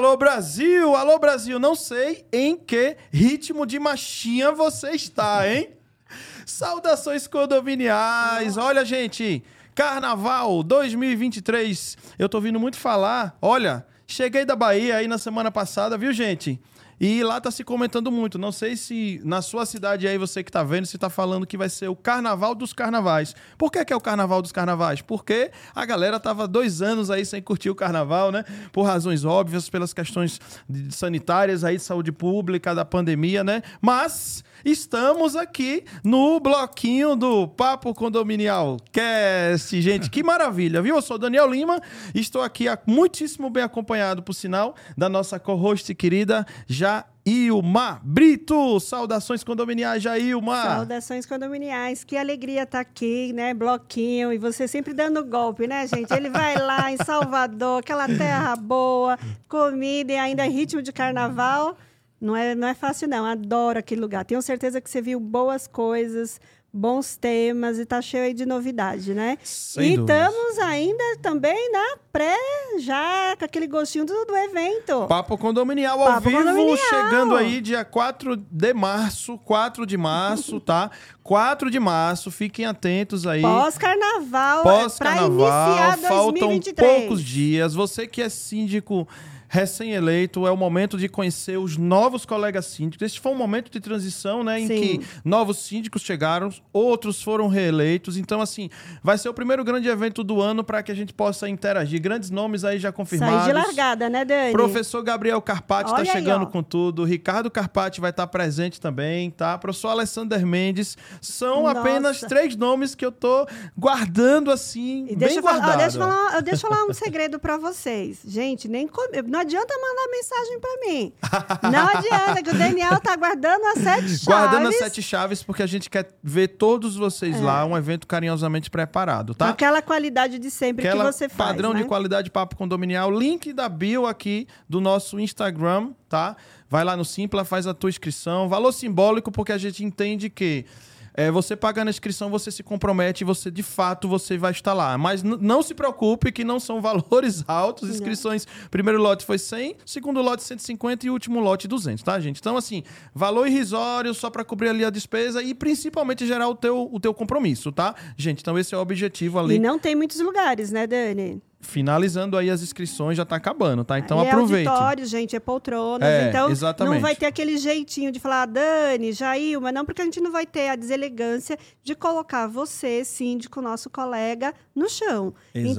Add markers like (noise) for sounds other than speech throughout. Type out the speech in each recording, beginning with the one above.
Alô Brasil, alô Brasil, não sei em que ritmo de machinha você está, hein? Saudações condominiais. Olha, gente, Carnaval 2023. Eu tô ouvindo muito falar. Olha, cheguei da Bahia aí na semana passada, viu, gente? E lá tá se comentando muito. Não sei se na sua cidade aí, você que tá vendo, se tá falando que vai ser o carnaval dos carnavais. Por que, que é o carnaval dos carnavais? Porque a galera tava dois anos aí sem curtir o carnaval, né? Por razões óbvias, pelas questões sanitárias aí, de saúde pública, da pandemia, né? Mas estamos aqui no bloquinho do Papo Condominial Cast, gente. Que maravilha, viu? Eu sou Daniel Lima, estou aqui muitíssimo bem acompanhado, por sinal, da nossa co-host querida, Jailma Brito. Saudações condominiais, Jailma. Saudações condominiais. Que alegria estar tá aqui, né? Bloquinho. E você sempre dando golpe, né, gente? Ele vai lá em Salvador, aquela terra boa, comida e ainda ritmo de carnaval. Não é, não é fácil, não. Adoro aquele lugar. Tenho certeza que você viu boas coisas, bons temas e tá cheio aí de novidade, né? Sem e dúvidas. estamos ainda também na pré, já com aquele gostinho do, do evento. Papo Condominial ao Papo vivo, Condominial. chegando aí dia 4 de março, 4 de março, tá? 4 de março, fiquem atentos aí. Pós-carnaval, para Pós-carnaval, iniciar faltam 2023. poucos dias. Você que é síndico recém-eleito, é o momento de conhecer os novos colegas síndicos. Esse foi um momento de transição, né, em Sim. que novos síndicos chegaram, outros foram reeleitos. Então, assim, vai ser o primeiro grande evento do ano para que a gente possa interagir. Grandes nomes aí já confirmados. Sair de largada, né, Dani? Professor Gabriel Carpati está aí, chegando ó. com tudo. Ricardo Carpati vai estar presente também, tá? Professor Alessander Mendes. São Nossa. apenas três nomes que eu tô guardando assim, E bem eu, falar, ó, guardado. deixa, eu falar, deixa eu falar um segredo pra vocês. Gente, nem com- não adianta mandar mensagem pra mim. Não adianta, que o Daniel tá guardando as sete (laughs) chaves. Guardando as sete chaves, porque a gente quer ver todos vocês É. lá, um evento carinhosamente preparado, tá? Aquela qualidade de sempre Aquela que você faz, padrão né? de qualidade papo condominial. Link da bio aqui do nosso Instagram, tá? Vai lá no Simpla, faz a tua inscrição. Valor simbólico, porque a gente entende que é, você pagando a inscrição, você se compromete e você, de fato, você vai estar lá. Mas não se preocupe que não são (laughs) valores altos. Inscrições, primeiro lote foi 100, segundo lote 150 e último lote 200, tá, gente? Então, assim, valor irrisório só para cobrir ali a despesa e principalmente gerar o teu, o teu compromisso, tá? Gente, então esse é o objetivo ali E não tem muitos lugares, né, Dani? Finalizando aí as inscrições, já tá acabando, tá? Então e aproveite. É auditório, gente, é poltronas. É, então, exatamente. não vai ter aquele jeitinho de falar, "Ah, Dani, Jailma, não, porque a gente não vai ter a deselegância de colocar você, síndico, nosso colega, no chão. Então,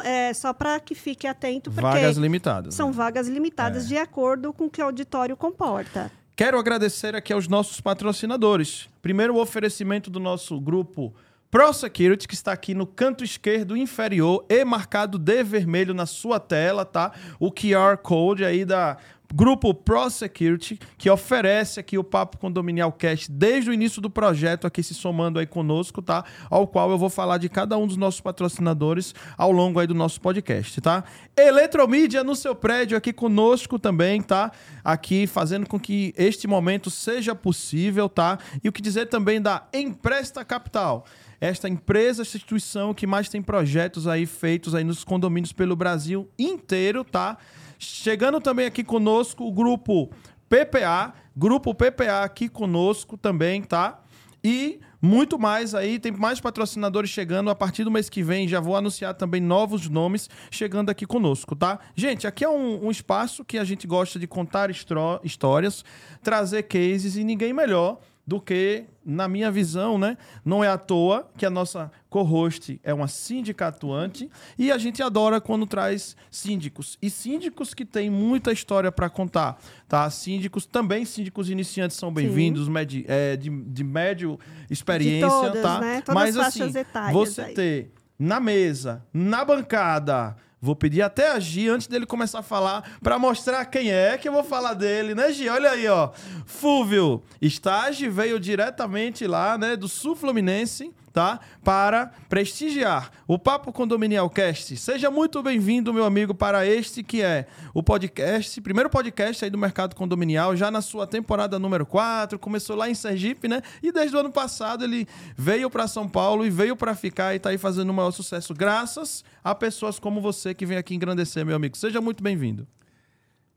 Exatamente. é só para que fique atento, porque Vagas limitadas. são né? vagas limitadas de acordo com o que o auditório comporta. Quero agradecer aqui aos nossos patrocinadores. Primeiro, o oferecimento do nosso grupo ProSecurity, que está aqui no canto esquerdo inferior e marcado de vermelho na sua tela, tá? O QR Code aí da Grupo ProSecurity, que oferece aqui o Papo Condominial Cast desde o início do projeto, aqui se somando aí conosco, tá? Ao qual eu vou falar de cada um dos nossos patrocinadores ao longo aí do nosso podcast, tá? Eletromídia no seu prédio aqui conosco também, tá? Aqui fazendo com que este momento seja possível, tá? E o que dizer também da Empresta Capital esta empresa, esta instituição que mais tem projetos aí feitos aí nos condomínios pelo Brasil inteiro, tá? Chegando também aqui conosco o grupo PPA, grupo PPA aqui conosco também, tá? E muito mais aí, tem mais patrocinadores chegando a partir do mês que vem. Já vou anunciar também novos nomes chegando aqui conosco, tá? Gente, aqui é um, um espaço que a gente gosta de contar histórias, trazer cases e ninguém melhor do que, na minha visão, né? Não é à toa que a nossa co-host é uma síndica atuante e a gente adora quando traz síndicos. E síndicos que têm muita história para contar, tá? Síndicos, também síndicos iniciantes são bem-vindos, é, de, de médio experiência, todas, tá? né? Todas Mas as assim, você aí. ter na mesa, na bancada, Vou pedir até a Gi, antes dele começar a falar, para mostrar quem é que eu vou falar dele, né, Gi? Olha aí, ó. Fúvio, estágio veio diretamente lá, né, do Sul Fluminense, tá? Para prestigiar o Papo Condominial Cast. Seja muito bem-vindo, meu amigo, para este que é o podcast, primeiro podcast aí do mercado condominial, já na sua temporada número 4, começou lá em Sergipe, né? E desde o ano passado ele veio para São Paulo e veio para ficar e tá aí fazendo o maior sucesso graças a pessoas como você que vem aqui engrandecer, meu amigo. Seja muito bem-vindo.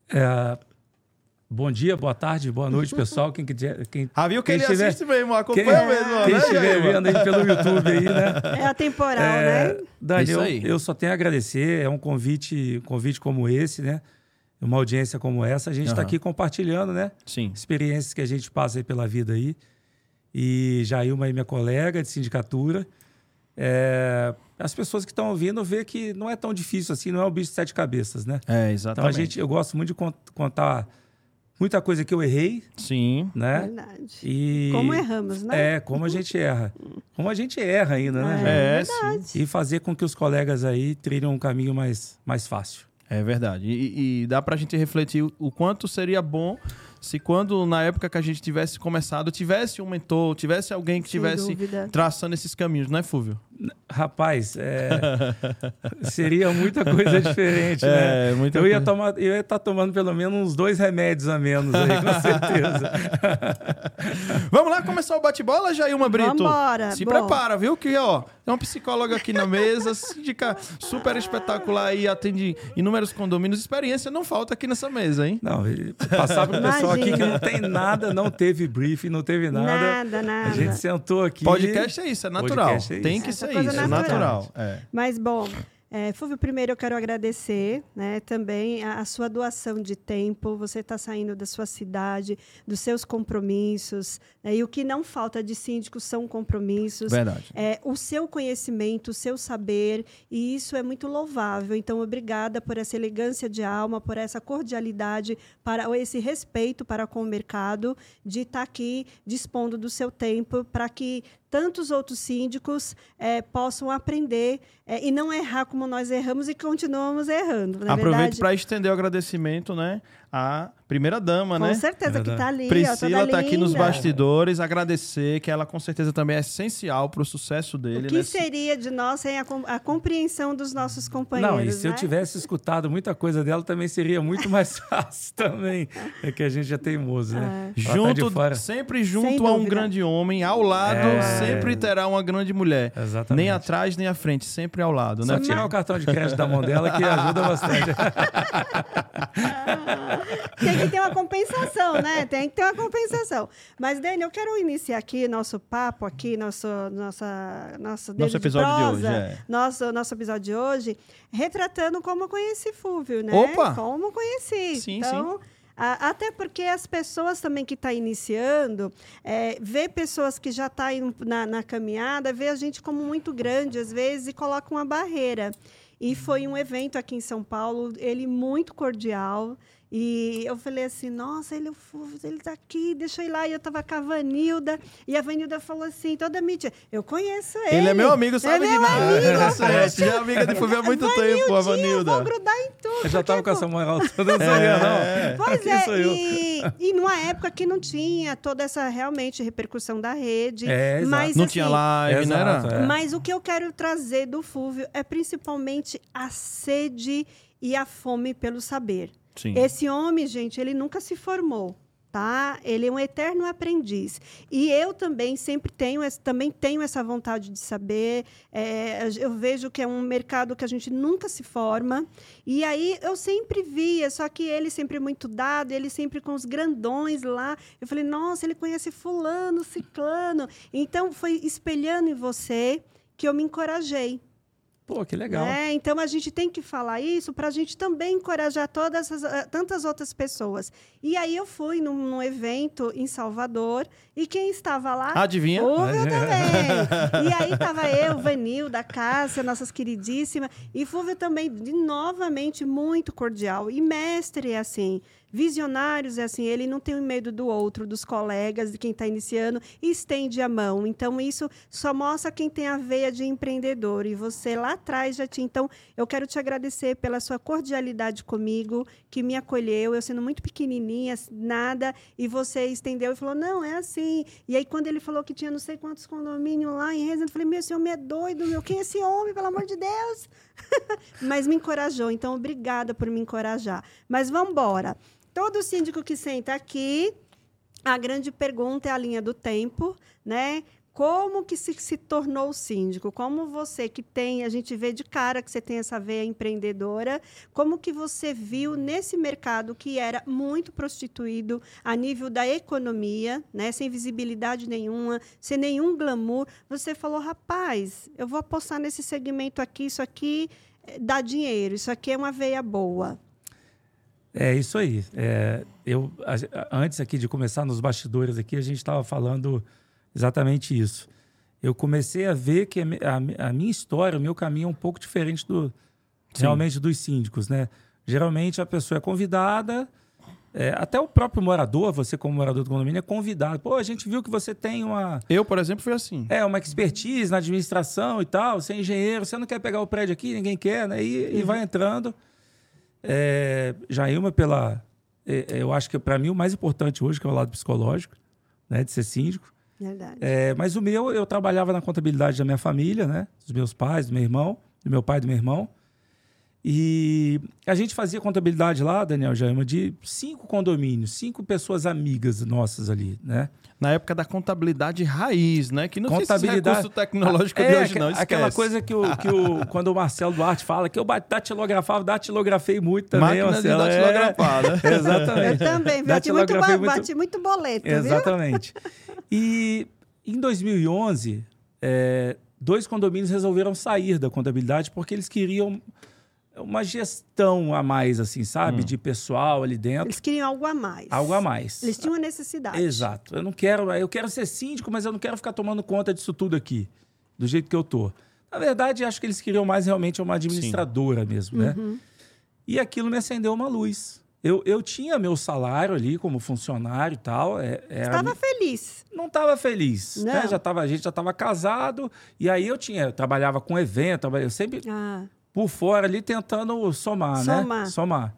É, bom dia, boa tarde, boa noite, pessoal. Quem, quiser- quem, (laughs) Ah, viu que quem ele estiver- assiste mesmo, quem, acompanha mesmo. quem né, estiver vendo aí pelo YouTube aí, né? É atemporal, É, né? Dani, Isso eu, aí. eu só tenho a agradecer. É um convite, um convite como esse, né? Uma audiência como essa. A gente está Aham. aqui compartilhando, né? Sim. Experiências que a gente passa aí pela vida aí. E Jailma aí, minha colega de sindicatura. É, as pessoas que estão ouvindo vê que não é tão difícil assim, não é um bicho de sete cabeças, né? É, Então exatamente. a gente, eu gosto muito de con- contar muita coisa que eu errei, Sim. né? Verdade. E Como erramos, né? É, como a gente erra. Como a gente erra ainda, né? Jair? É, verdade. sim. E fazer com que os colegas aí trilhem um caminho mais, mais fácil. É verdade. E, e dá pra gente refletir o- o quanto seria bom se quando, na época que a gente tivesse começado, tivesse um mentor, tivesse alguém que Sem tivesse dúvida. traçando esses caminhos, não é, Fúvio? Rapaz, é, (laughs) seria muita coisa diferente, né? É, muita eu ia tomar, eu ia estar tomando pelo menos uns dois remédios a menos aí, com (laughs) certeza. (laughs) Vamos lá começar o bate-bola, Jailma Brito? Vambora. Se Bom. prepara, viu? Que, ó, tem uma psicóloga aqui na mesa, síndica super espetacular e atende inúmeros condomínios. Experiência não falta aqui nessa mesa, hein? Não, passar para o pessoal aqui que não tem nada, não teve briefing, não teve nada. Nada, nada. A gente sentou aqui. Podcast é isso, é natural. É Tem isso. que Essa ser coisa isso, é natural. natural. É. Mas, bom, é, Fúvio, primeiro eu quero agradecer né, também a, a sua doação de tempo. Você está saindo da sua cidade, dos seus compromissos. né, e o que não falta de síndicos são compromissos. Verdade. É, o seu conhecimento, o seu saber, e isso é muito louvável. Então, obrigada por essa elegância de alma, por essa cordialidade, para esse respeito para com o mercado, de estar aqui dispondo do seu tempo para que tantos outros síndicos eh, possam aprender eh, e não errar como nós erramos e continuamos errando. Na Aproveito para estender o agradecimento, né? À primeira dama, com né? certeza que está ali. ó, Priscila toda tá aqui nos bastidores, agradecer que ela com certeza também é essencial para o sucesso dele, O que né? seria de nós sem a, com- a compreensão dos nossos companheiros? Não, e se eu né? tivesse escutado muita coisa dela, também seria muito mais (laughs) fácil também. É que a gente é teimoso, né? Tá Junto, fora. sempre junto a um grande homem, ao lado É. sempre terá uma grande mulher. Exatamente. Nem atrás, nem à frente, sempre ao lado, Só né? tirar o cartão de crédito da mão dela que ajuda bastante. (laughs) Tem que ter uma compensação, né? Tem que ter uma compensação. Mas, Dani, eu quero iniciar aqui nosso papo, aqui, nosso, nossa, nosso, dedo episódio de prosa, hoje, é. nosso, nosso episódio de hoje, retratando como eu conheci Fúvio, né? Opa! Como conheci. Sim, então, a- até porque as pessoas também que estão iniciando, é, vê pessoas que já estão na, na caminhada, vê a gente como muito grande, às vezes, e coloca uma barreira. E foi um evento aqui em São Paulo, ele muito cordial. E eu falei assim, nossa, ele, é o Fúvio, ele tá aqui, deixa eu ir lá. E eu tava com a Vanilda, e a Vanilda falou assim, toda mídia, eu conheço ele. Ele é meu amigo, sabe (laughs) é de meu nada. amigo. É, eu falei, é, já é amiga de Fúvio há muito tempo, a Eu Vanilda. vou grudar em tudo. Eu já tava com essa moral toda, (laughs) não sabia, não. Pois é, sou eu. e, e numa época que não tinha toda essa realmente repercussão da rede. É, exato. mas, Não assim, tinha live, não Exato, era? é. Mas o que eu quero trazer do Fúvio é principalmente a sede e a fome pelo saber. Sim. Esse homem, gente, ele nunca se formou, tá? Ele é um eterno aprendiz. E eu também sempre tenho, também tenho essa vontade de saber. É, eu vejo que é um mercado que a gente nunca se forma. E aí eu sempre via, só que ele sempre muito dado, ele sempre com os grandões lá. Eu falei, nossa, ele conhece fulano, ciclano. Então foi espelhando em você que eu me encorajei. Pô, que legal. né? Então a gente tem que falar isso para a gente também encorajar todas as, eh, tantas outras pessoas. E aí eu fui num, num evento em Salvador e quem estava lá? Adivinha? Fúvio também. E aí estava eu, Vanilda, Cássia, nossas queridíssimas. E Fúvio também, de, novamente, muito cordial. E mestre, é assim. Visionários, é assim. Ele não tem medo do outro, dos colegas, de quem está iniciando. Estende a mão. Então, isso só mostra quem tem a veia de empreendedor. E você lá atrás já tinha. Então, eu quero te agradecer pela sua cordialidade comigo, que me acolheu. Eu sendo muito pequenininha, nada. E você estendeu e falou: não, é assim. E aí, quando ele falou que tinha não sei quantos condomínios lá em Resende, eu falei: meu, esse homem é doido, meu. Quem é esse homem, pelo amor de Deus? (laughs) Mas me encorajou. Então, obrigada por me encorajar. Mas vamos embora. Todo síndico que senta aqui, a grande pergunta é a linha do tempo, né? Como que se, se tornou síndico? Como você que tem, a gente vê de cara que você tem essa veia empreendedora, como que você viu nesse mercado que era muito prostituído a nível da economia, né, sem visibilidade nenhuma, sem nenhum glamour, você falou, rapaz, eu vou apostar nesse segmento aqui, isso aqui eh, dá dinheiro, isso aqui é uma veia boa. É isso aí. É, eu, a, antes aqui de começar nos bastidores aqui, a gente estava falando exatamente isso. Eu comecei a ver que a, a, minha história, o meu caminho é um pouco diferente do Sim. realmente dos síndicos, né? Geralmente a pessoa é convidada, é, até o próprio morador, você como morador do condomínio, é convidado. Pô, a gente viu que você tem uma. Eu, por exemplo, fui assim. É, uma expertise na administração e tal, você é engenheiro, você não quer pegar o prédio aqui, ninguém quer, né? E, uhum. e vai entrando. É, Jailma, pela. É, é eu acho que para mim o mais importante hoje, que é o lado psicológico, né? De ser síndico. Verdade. É, mas o meu, eu trabalhava na contabilidade da minha família, né? Dos meus pais, do meu irmão, do meu pai e do meu irmão. E a gente fazia contabilidade lá, Daniel Jaima, de cinco condomínios, cinco pessoas amigas nossas ali, né? Na época da contabilidade raiz, né? Que não contabilidade... tem recurso tecnológico é, de hoje, não. Esquece. Aquela coisa que, o, que o, (laughs) quando o Marcelo Duarte fala que eu datilografava, datilografei muito também, Máquina Marcelo. De datilografar, é, né? (laughs) Exatamente. Eu também, bati muito, muito... bati muito boleto, Exatamente. Viu? E em 2011, é, dois condomínios resolveram sair da contabilidade porque eles queriam uma gestão a mais, assim, sabe? Hum. De pessoal ali dentro. Eles queriam algo a mais. Algo a mais. Eles tinham uma necessidade. Exato. Eu não quero, eu quero ser síndico, mas eu não quero ficar tomando conta disso tudo aqui, do jeito que eu tô. Na verdade, acho que eles queriam mais realmente uma administradora Sim. mesmo, né? Uhum. E aquilo me acendeu uma luz. Eu, eu tinha meu salário ali como funcionário e tal. É, Estava feliz. Não estava feliz. Né? Já tava, a gente já estava casado. E aí eu tinha, eu trabalhava com evento, eu sempre. Ah por fora ali tentando somar, somar. né? Somar.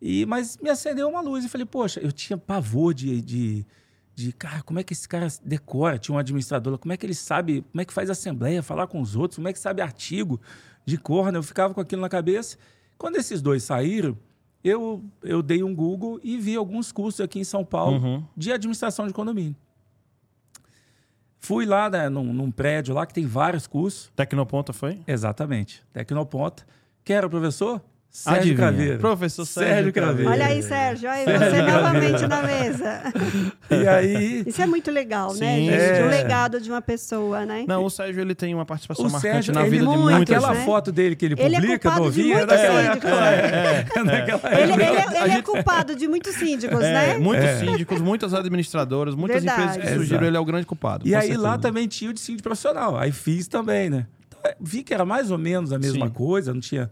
E, mas me acendeu uma luz e falei, poxa, eu tinha pavor de, de, de, cara, como é que esse cara decora? Tinha um administrador, como é que ele sabe, como é que faz assembleia, falar com os outros, como é que sabe artigo de cor, né? Eu ficava com aquilo na cabeça. Quando esses dois saíram, eu, eu dei um Google e vi alguns cursos aqui em São Paulo uhum. de administração de condomínio. Fui lá né, num, num, prédio lá que tem vários cursos. Tecnoponta foi? Exatamente. Tecnoponta. Quem era o professor? Sérgio Craveiro. Professor Sérgio, Sérgio Craveiro. Olha aí, Sérgio. Aí Sérgio você Craveiro. novamente na mesa. (laughs) E aí... Isso é muito legal, né, Sim, né, gente? É. O legado de uma pessoa, né? Não, o Sérgio, ele tem uma participação o marcante Sérgio, na vida muito, de muitas Aquela né? foto dele que ele publica, ele é novinha... De é, síndicos, é, né? é, é, ele, ele, é, ele é culpado de muitos síndicos, (laughs) né? Muitos síndicos, muitas administradoras, muitas Verdade. empresas que surgiram, ele é o grande culpado. E aí certeza. lá também tinha o de síndico profissional. Aí fiz também, né? Então, vi que era mais ou menos a mesma Sim. coisa, não tinha...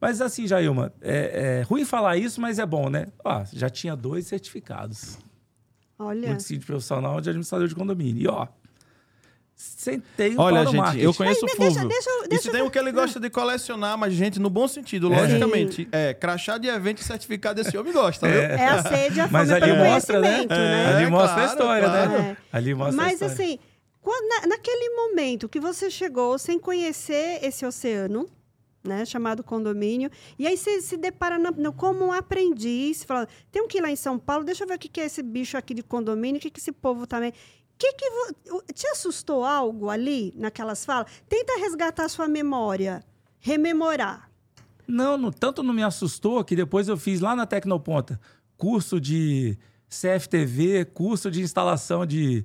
Mas assim, Jailma, é, é, ruim falar isso, mas é bom, né? Ó, já tinha dois certificados. Olha. Muito de profissional de administrador de condomínio. E ó, sentei um Olha, gente, eu conheço o Fulvio. Deixa, deixa, deixa Isso tem o que ele gosta de colecionar, mas, gente, no bom sentido, é. logicamente. É, crachá de evento e certificado esse homem gosta, viu? É, é a sede, a fome Mas ali mostra, né? né? ali mostra claro, a história, né? claro. né? Ali mostra mas, a história. assim, quando, na, naquele momento que você chegou sem conhecer esse oceano, né, chamado condomínio. E aí você se depara na, no, como um aprendiz, tem um que ir lá em São Paulo, deixa eu ver o que, que é esse bicho aqui de condomínio, o que, que esse povo também. Que que te assustou algo ali naquelas falas? Tenta resgatar a sua memória, rememorar. Não, não, tanto não me assustou que depois eu fiz lá na Tecnoponta curso de CFTV, curso de instalação de,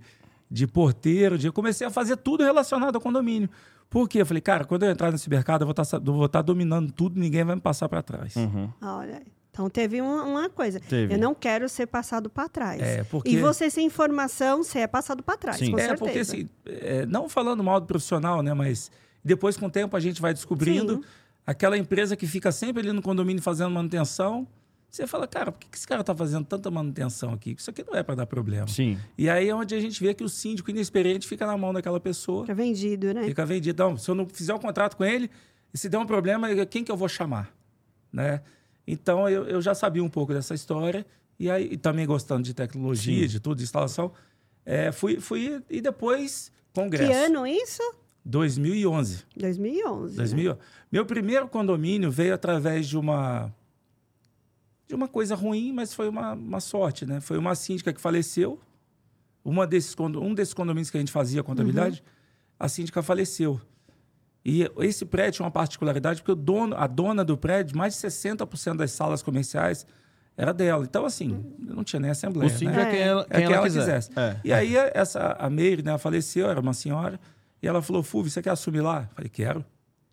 de porteiro, de, eu comecei a fazer tudo relacionado ao condomínio. Por quê? Eu falei, cara, quando eu entrar nesse mercado, eu vou estar, tá, tá dominando tudo, ninguém vai me passar para trás. Uhum. Olha, então teve uma, uma coisa. Teve. Eu não quero ser passado para trás. É, porque... E você sem informação, você é passado para trás, Sim. com é, certeza. porque assim, é, não falando mal do profissional, né, mas depois com o tempo a gente vai descobrindo Sim. aquela empresa que fica sempre ali no condomínio fazendo manutenção, você fala, cara, por que esse cara está fazendo tanta manutenção aqui? Isso aqui não é para dar problema. Sim. E aí é onde a gente vê que o síndico inexperiente fica na mão daquela pessoa. Fica vendido, né? Fica vendido. Então, se eu não fizer um contrato com ele, e se der um problema, quem que eu vou chamar? Né? Então, eu, eu já sabia um pouco dessa história. E aí, e também gostando de tecnologia, Sim. de tudo, de instalação. É, fui, fui e depois congresso. Que ano isso? 2011. 2011. 2011. Né? Meu primeiro condomínio veio através de uma de uma coisa ruim, mas foi uma, uma sorte, né? Foi uma síndica que faleceu, uma desses, um desses condomínios que a gente fazia contabilidade, uhum. a síndica faleceu. E esse prédio tinha uma particularidade, porque o dono, a dona do prédio, mais de 60% das salas comerciais era dela. Então, assim, não tinha nem assembleia. O síndico né? é quem ela, quem é quem ela, ela quisesse. É. E aí, essa, a Meire, né, faleceu, era uma senhora, e ela falou, Fulvio, você quer assumir lá? Eu falei, quero.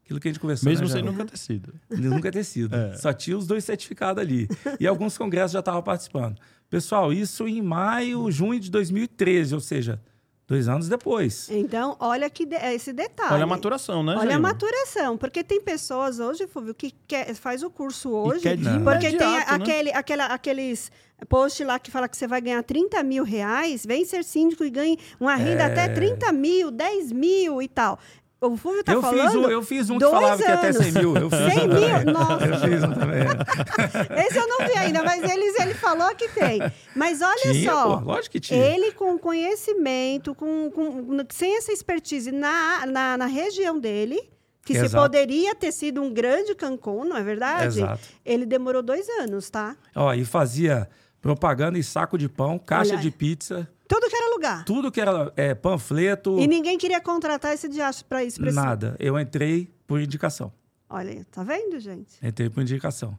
Aquilo que a gente conversou. Mesmo né, sem nunca ter sido. Nunca ter sido. (laughs) É. Só tinha os dois certificados ali. E alguns congressos já estavam participando. Pessoal, isso em maio, junho de 2013, ou seja, dois anos depois. Então, olha que de, esse detalhe. Olha a maturação, né? Olha Jair? a maturação, porque tem pessoas hoje, Fúvio, que quer, faz o curso hoje, porque tem né? aquele, aquela, aqueles post lá que fala que você vai ganhar 30 mil reais, vem ser síndico e ganhe uma renda é... até 30 mil, 10 mil e tal. O Fulvio tá eu falando. Fiz um, eu fiz um que falava anos. que até 100 mil. Eu fiz 100 um mil? Nossa. Eu fiz um também. (laughs) Esse eu não vi ainda, mas eles, ele falou que tem. Mas olha tinha, só. Pô, lógico que tinha. Ele com conhecimento, com, com, sem essa expertise na, na, na região dele, que Exato. se poderia ter sido um grande Cancún, não é verdade? Exato. Ele demorou dois anos, tá? Ó, e fazia propaganda em saco de pão, caixa Olha. de pizza. Tudo que era lugar. Tudo que era é, panfleto. E ninguém queria contratar esse diacho para isso. Pra Nada. Eu entrei por indicação. Olha, tá vendo, gente? Entrei por indicação.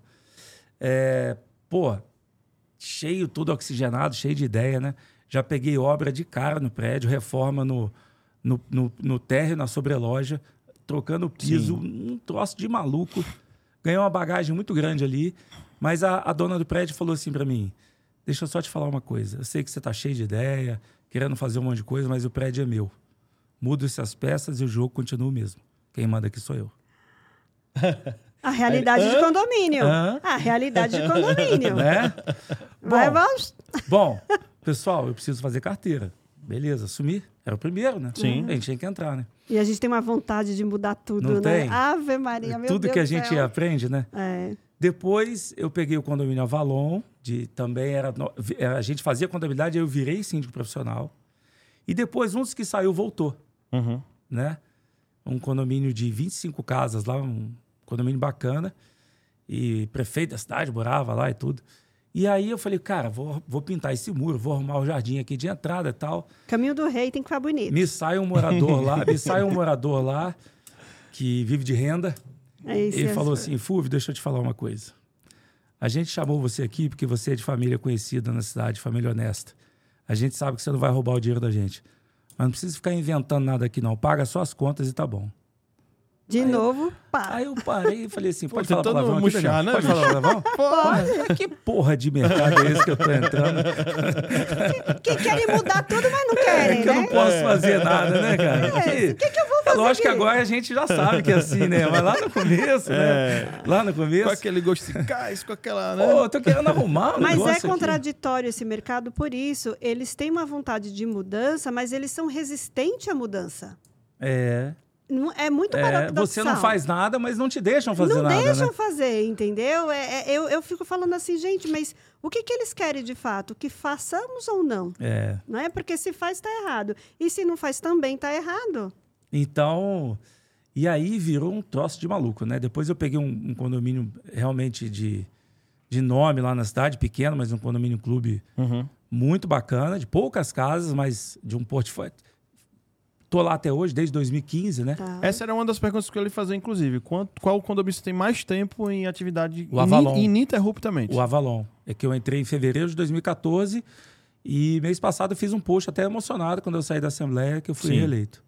É, pô, cheio, tudo oxigenado, cheio de ideia, né? Já peguei obra de cara no prédio, reforma no, no, no, no térreo, na sobreloja, trocando o piso, Sim. um troço de maluco. Ganhei uma bagagem muito grande ali, mas a, a dona do prédio falou assim para mim: Deixa eu só te falar uma coisa. Eu sei que você está cheio de ideia, querendo fazer um monte de coisa, mas o prédio é meu. Mudo-se as peças e o jogo continua o mesmo. Quem manda aqui sou eu. (laughs) A realidade de condomínio. A realidade de condomínio. Né? Vai, vamos. Bom, pessoal, eu preciso fazer carteira. Beleza, assumir. Era o primeiro, né? Sim. A gente tinha que entrar, né? E a gente tem uma vontade de mudar tudo, Não né? Tem? Ave Maria, meu Tudo Deus que a gente céu. aprende, né? É. Depois eu peguei o condomínio Avalon, de também era a gente fazia contabilidade, eu virei síndico profissional. E depois um dos que saiu voltou, uhum. né? Um condomínio de 25 casas lá, um condomínio bacana. E prefeito da cidade morava lá e tudo. E aí eu falei, cara, vou, vou pintar esse muro, vou arrumar o jardim aqui de entrada e tal. Caminho do rei tem que ficar bonito. Me sai um morador lá, (laughs) me sai um morador lá que vive de renda. É isso, Ele é falou assim, Fulvio, deixa eu te falar uma coisa. A gente chamou você aqui porque você é de família conhecida na cidade, família honesta. A gente sabe que você não vai roubar o dinheiro da gente. Mas não precisa ficar inventando nada aqui, não. Paga só as contas e tá bom. De aí novo, pá. Aí eu parei e falei assim: pode Pô, falar palavrão aqui, murchar, né, Pode falar palavrão? (laughs) Pode. Que porra de mercado é esse que eu tô entrando? que, que querem mudar tudo, mas não querem, é que né? eu não posso fazer nada, né, cara? O que, que, que eu vou fazer? É lógico que agora a gente já sabe que é assim, né? Mas lá no começo, né? É. Lá no começo. Com aquele gosto de gás, com aquela, né? Pô, eu tô querendo arrumar um Mas é aqui. contraditório esse mercado, por isso, eles têm uma vontade de mudança, mas eles são resistentes à mudança. É. É muito é, Você não faz nada, mas não te deixam fazer não nada. Não deixam né? fazer, entendeu? É, é, eu, eu fico falando assim, gente, mas o que, que eles querem de fato? Que façamos ou não? É. Não é? Porque se faz, está errado. E se não faz também, está errado. Então. E aí virou um troço de maluco, né? Depois eu peguei um, um condomínio realmente de, de nome lá na cidade, pequeno, mas um condomínio clube uhum. muito bacana, de poucas casas, mas de um portfólio Tô lá até hoje, desde 2015, né? Tá. Essa era uma das perguntas que eu ia fazer, inclusive. Quanto, qual condomínio tem mais tempo em atividade o Avalon. ininterruptamente? O Avalon. É que eu entrei em fevereiro de 2014 e mês passado eu fiz um post até emocionado quando eu saí da Assembleia que eu fui Sim. reeleito.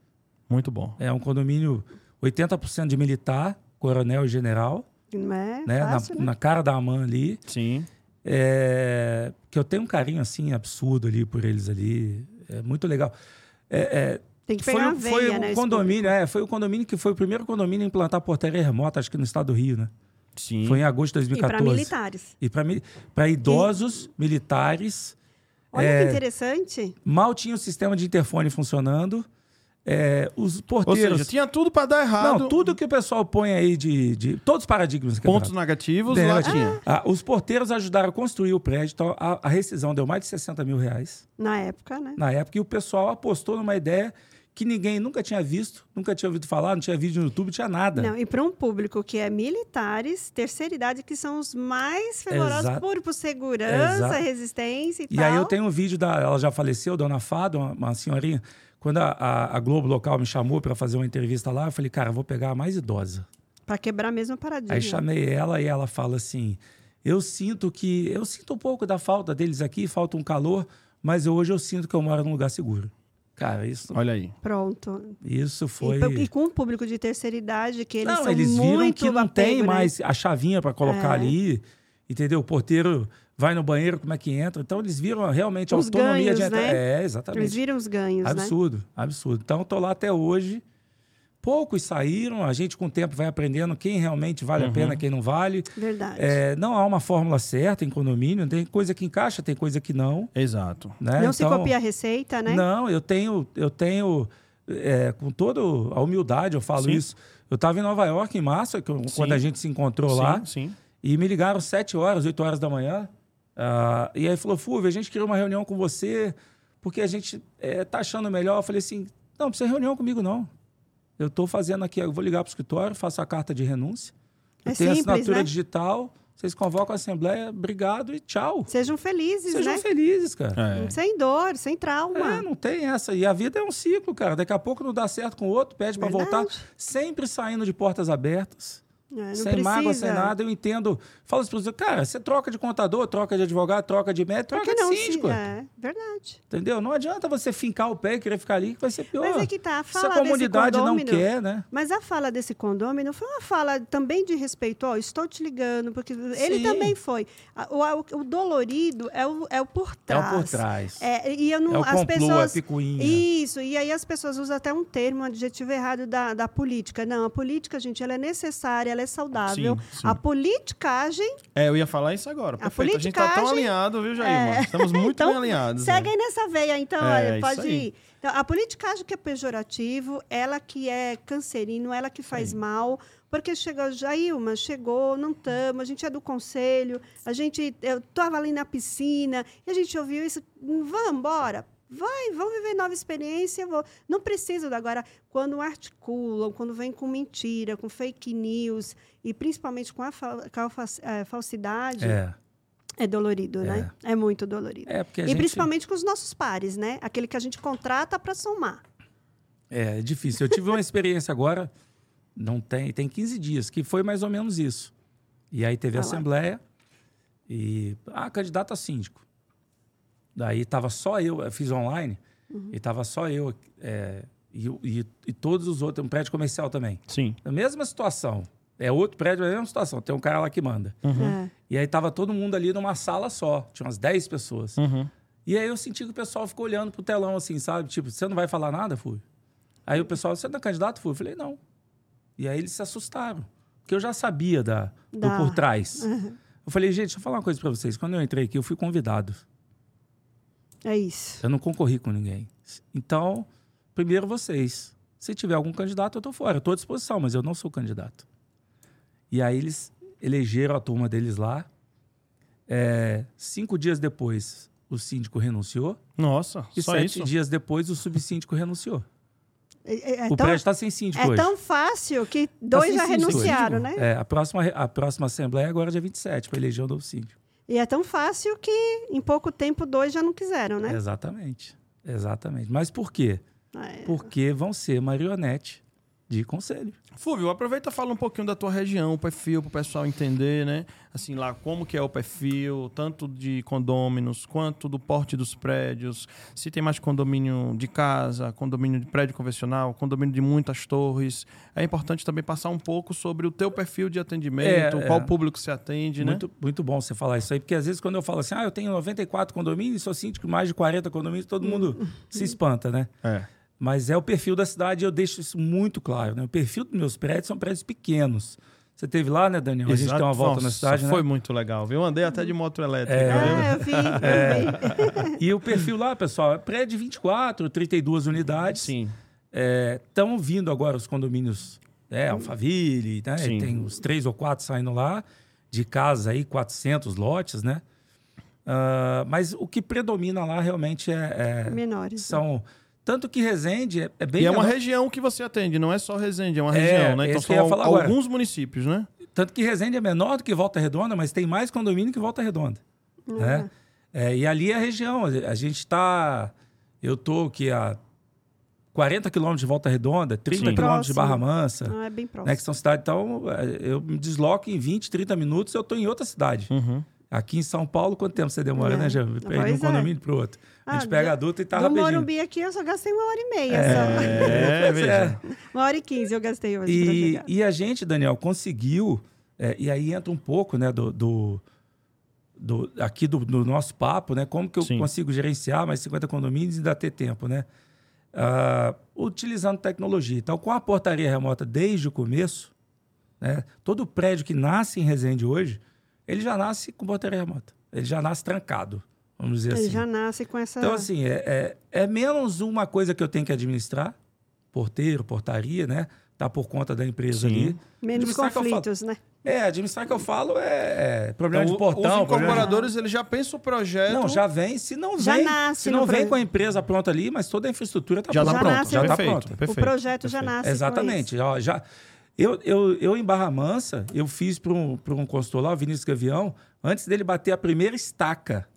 Muito bom. É um condomínio 80% de militar, coronel e general. Não é né? Fácil, na, né? na cara da AMAN ali. Sim. É, que eu tenho um carinho assim absurdo ali por eles ali. É muito legal. É, é, tem que pegar foi, foi veia, o né, condomínio, é, foi o condomínio que foi o primeiro condomínio a implantar portaria remota, acho que no estado do Rio, né? Sim. Foi em agosto de 2014. E para militares. E para idosos, e... militares. Olha é, que interessante. Mal tinha o sistema de interfone funcionando. É, os porteiros. Ou seja, tinha tudo para dar errado. Não, tudo que o pessoal põe aí de. de todos os paradigmas. Pontos negativos, lá tinha. Ah. os porteiros ajudaram a construir o prédio, então a, a rescisão deu mais de 60 mil reais. Na época, né? Na época, e o pessoal apostou numa ideia que ninguém nunca tinha visto, nunca tinha ouvido falar, não tinha vídeo no YouTube, tinha nada. Não, e para um público que é militares, terceira idade, que são os mais fervorosos por, por segurança, Exato. resistência e, e tal. E aí eu tenho um vídeo da. Ela já faleceu, Dona Fado, uma, uma senhorinha. Quando a, a, a, Globo local me chamou para fazer uma entrevista lá, eu falei, cara, eu vou pegar a mais idosa. Para quebrar mesmo a paradigma. Aí chamei ela e ela fala assim: eu sinto que. Eu sinto um pouco da falta deles aqui, falta um calor, mas hoje eu sinto que eu moro num lugar seguro. Cara, isso. Olha aí. Pronto. Isso foi. E, e com um público de terceira idade, que eles não, são eles viram que não tem mais a chavinha para colocar é. ali. Entendeu? O porteiro vai no banheiro, como é que entra. Então, eles viram realmente os a autonomia ganhos, de entrar. Né? É, exatamente. Eles viram os ganhos. Absurdo, né? absurdo. Então, eu tô lá até hoje. Poucos saíram, a gente com o tempo vai aprendendo quem realmente vale uhum. a pena, quem não vale. Verdade. É, não há uma fórmula certa em condomínio, tem coisa que encaixa, tem coisa que não. Exato. Né? Não então, se copia a receita, né? Não, eu tenho, eu tenho é, com toda a humildade, eu falo sim. isso. Eu estava em Nova York em março, quando a gente se encontrou sim, lá. Sim. E me ligaram sete horas, oito horas da manhã. Uh, e aí falou, Fúvio, a gente queria uma reunião com você, porque a gente é, tá achando melhor. Eu falei assim, não, não precisa reunião comigo, não. Eu estou fazendo aqui, eu vou ligar para o escritório, faço a carta de renúncia. Eu é tenho simples, assinatura né? digital. Vocês convocam a assembleia, obrigado e tchau. Sejam felizes, Sejam né? felizes, cara. É. Sem dor, sem trauma. É, não tem essa. E a vida é um ciclo, cara. Daqui a pouco não dá certo com o outro, pede para voltar. Sempre saindo de portas abertas. É, sem precisa. mágoa, sem nada, eu entendo. Fala para você, cara, você troca de contador, troca de advogado, troca de médico, troca não, de síndico. É, verdade. Entendeu? Não adianta você fincar o pé e querer ficar ali, que vai ser pior. Mas é que tá, a fala Se a comunidade não quer, né? Mas a fala desse condômino foi uma fala também de respeito, ó, estou te ligando, porque ele também foi. O, o, o, dolorido é o, é o por trás. É o por trás. É, e eu não, é o as complô, pessoas, é picuinha. Isso, e aí as pessoas usam até um termo, um adjetivo errado da, da política. Não, a política, gente, ela é necessária, ela é saudável. Sim. Sim. A politicagem. É, eu ia falar isso agora. A Perfeito. A gente tá tão alinhado, viu, Jair? É... Estamos muito então, bem alinhados. Segue né? aí nessa veia, então, é, olha, pode ir. Então, a politicagem que é pejorativo, ela que é cancerino, ela que faz Sim. mal, porque chegou, Jailma, chegou, não estamos, a gente é do conselho, a gente, eu estava ali na piscina, e a gente ouviu isso, vamos embora. Vai, vão viver nova experiência. Vou... Não precisa agora, quando articulam, quando vem com mentira, com fake news, e principalmente com a, a é, falsidade. É. É dolorido, é. né? É muito dolorido. É porque e gente... principalmente com os nossos pares, né? Aquele que a gente contrata para somar. É, é difícil. Eu tive uma experiência agora, não tem, tem 15 dias, que foi mais ou menos isso. E aí teve ah, a assembleia e ah, candidato a síndico. Daí estava só eu, eu fiz online, uhum. e estava só eu é, e, e, e, todos os outros, um prédio comercial também. Sim. A mesma situação. É outro prédio, é a mesma situação. Tem um cara lá que manda. Uhum. É. E aí tava todo mundo ali numa sala só. Tinha umas 10 pessoas. Uhum. E aí eu senti que o pessoal ficou olhando pro telão assim, sabe? Tipo, você não vai falar nada, Fui? Aí o pessoal, você não é candidato, Fui? Eu falei, não. E aí eles se assustaram. Porque eu já sabia da, da. do por trás. Uhum. (laughs) Eu falei, gente, deixa eu falar uma coisa para vocês. Quando eu entrei aqui, eu fui convidado. É isso. Eu não concorri com ninguém. Então, primeiro vocês. Se tiver algum candidato, eu estou fora. Eu estou à disposição, mas eu não sou candidato. E aí eles elegeram a turma deles lá. É, cinco dias depois, o síndico renunciou. Nossa, e sete isso? dias depois, o subsíndico renunciou. É, é o tão, prédio está sem síndico é hoje. tão fácil que tá dois tá já renunciaram, né? É, a próxima, a próxima assembleia é agora dia 27, para eleger o novo síndico. E é tão fácil que em pouco tempo dois já não quiseram, né? Exatamente. Exatamente. Mas por quê? É. Porque vão ser marionete de conselho. Fúvio, aproveita e fala um pouquinho da tua região, o perfil, para o pessoal entender, né? Assim, lá, como que é o perfil, tanto de condôminos, quanto do porte dos prédios, se tem mais condomínio de casa, condomínio de prédio convencional, condomínio de muitas torres. É importante também passar um pouco sobre o teu perfil de atendimento, é, qual é. público se atende, muito, né? Muito bom você falar isso aí, porque às vezes quando eu falo assim, ah, eu tenho 94 condomínios, sou síndico mais de 40 condomínios, todo mundo se espanta, né? É. Mas é o perfil da cidade eu deixo isso muito claro. Né? O perfil dos meus prédios são prédios pequenos. Você teve lá, né, Daniel? Exato. A gente tem uma volta Nossa, na cidade, né? Foi muito legal, viu? Eu andei até de moto elétrica. É, ah, eu vi, (laughs) é. E o perfil lá, pessoal, é prédio de 24, 32 unidades. Sim. Estão é, vindo agora os condomínios é, Alphaville, né? Sim. Tem os três ou quatro saindo lá, de casa aí, 400 lotes, né? Uh, mas o que predomina lá realmente é... é Menores. São... Né? Tanto que Resende é, é bem. E é uma região que você atende, não é só Resende, é uma é, região, né? Então são alguns agora. municípios, né? Tanto que Resende é menor do que Volta Redonda, mas tem mais condomínio que Volta Redonda. Uhum. Né? É, e ali é a região. A gente está. Eu estou aqui a 40 quilômetros de Volta Redonda, 30 quilômetros de Barra Mansa. Ah, é bem próximo. Né, que são cidades. Então, é, eu me desloco em 20, 30 minutos, eu estou em outra cidade. Uhum. Aqui em São Paulo, quanto tempo você demora, é. né, Jean? De um é. condomínio para o outro. Ah, a gente pega adulto e tá do rapidinho. Do Morumbi aqui eu só gastei uma hora e meia. É, só. (laughs) é, é. Uma hora e quinze eu gastei hoje e, e a gente, Daniel, conseguiu... É, e aí entra um pouco né, do, do, do aqui do, do, nosso papo, né? Como que eu Sim. consigo gerenciar mais 50 condomínios e ainda ter tempo, né? Uh, utilizando tecnologia. Então, com a portaria remota desde o começo, né, todo prédio que nasce em Resende hoje, ele já nasce com portaria remota. Ele já nasce trancado, vamos dizer ele assim. Ele já nasce com essa... Então, assim, é, é, é, menos uma coisa que eu tenho que administrar, porteiro, portaria, né? Tá por conta da empresa Sim. ali. Menos conflitos, né? É, administrar que eu falo é, é problema então, de portão. Os incorporadores, de... eles já pensam o projeto... Não, já vem. Se não já vem, nasce se não vem com a empresa pronta ali, mas toda a infraestrutura está pronta. Já está pronta. Já está pronta. Perfeito, o projeto perfeito. já nasce Exatamente. Já, já, eu, eu, eu, em Barra Mansa, eu fiz para um, um consultor lá, o Vinícius Gavião, antes dele bater a primeira estaca.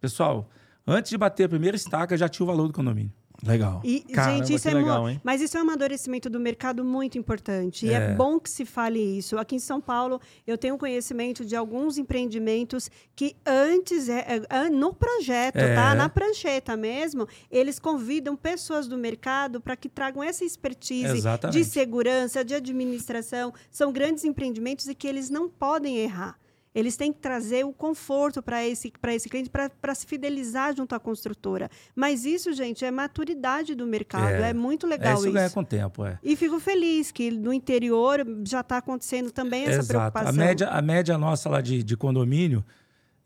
Pessoal, antes de bater a primeira estaca, já tinha o valor do condomínio. Legal. E, Caramba, gente, isso é legal, Mas isso é um amadurecimento do mercado muito importante. E é. é. bom que se fale isso. Aqui em São Paulo, eu tenho conhecimento de alguns empreendimentos que antes, é, é no projeto, é. tá? Na prancheta mesmo, eles convidam pessoas do mercado para que tragam essa expertise Exatamente. de segurança, de administração. São grandes empreendimentos e que eles não podem errar. Eles têm que trazer o conforto para esse, esse cliente, para se fidelizar junto à construtora. Mas isso, gente, é maturidade do mercado. É, é muito legal é isso. Isso ganha com o tempo, é. E fico feliz que no interior já está acontecendo também essa Exato. preocupação. A média, a média nossa lá de, de condomínio,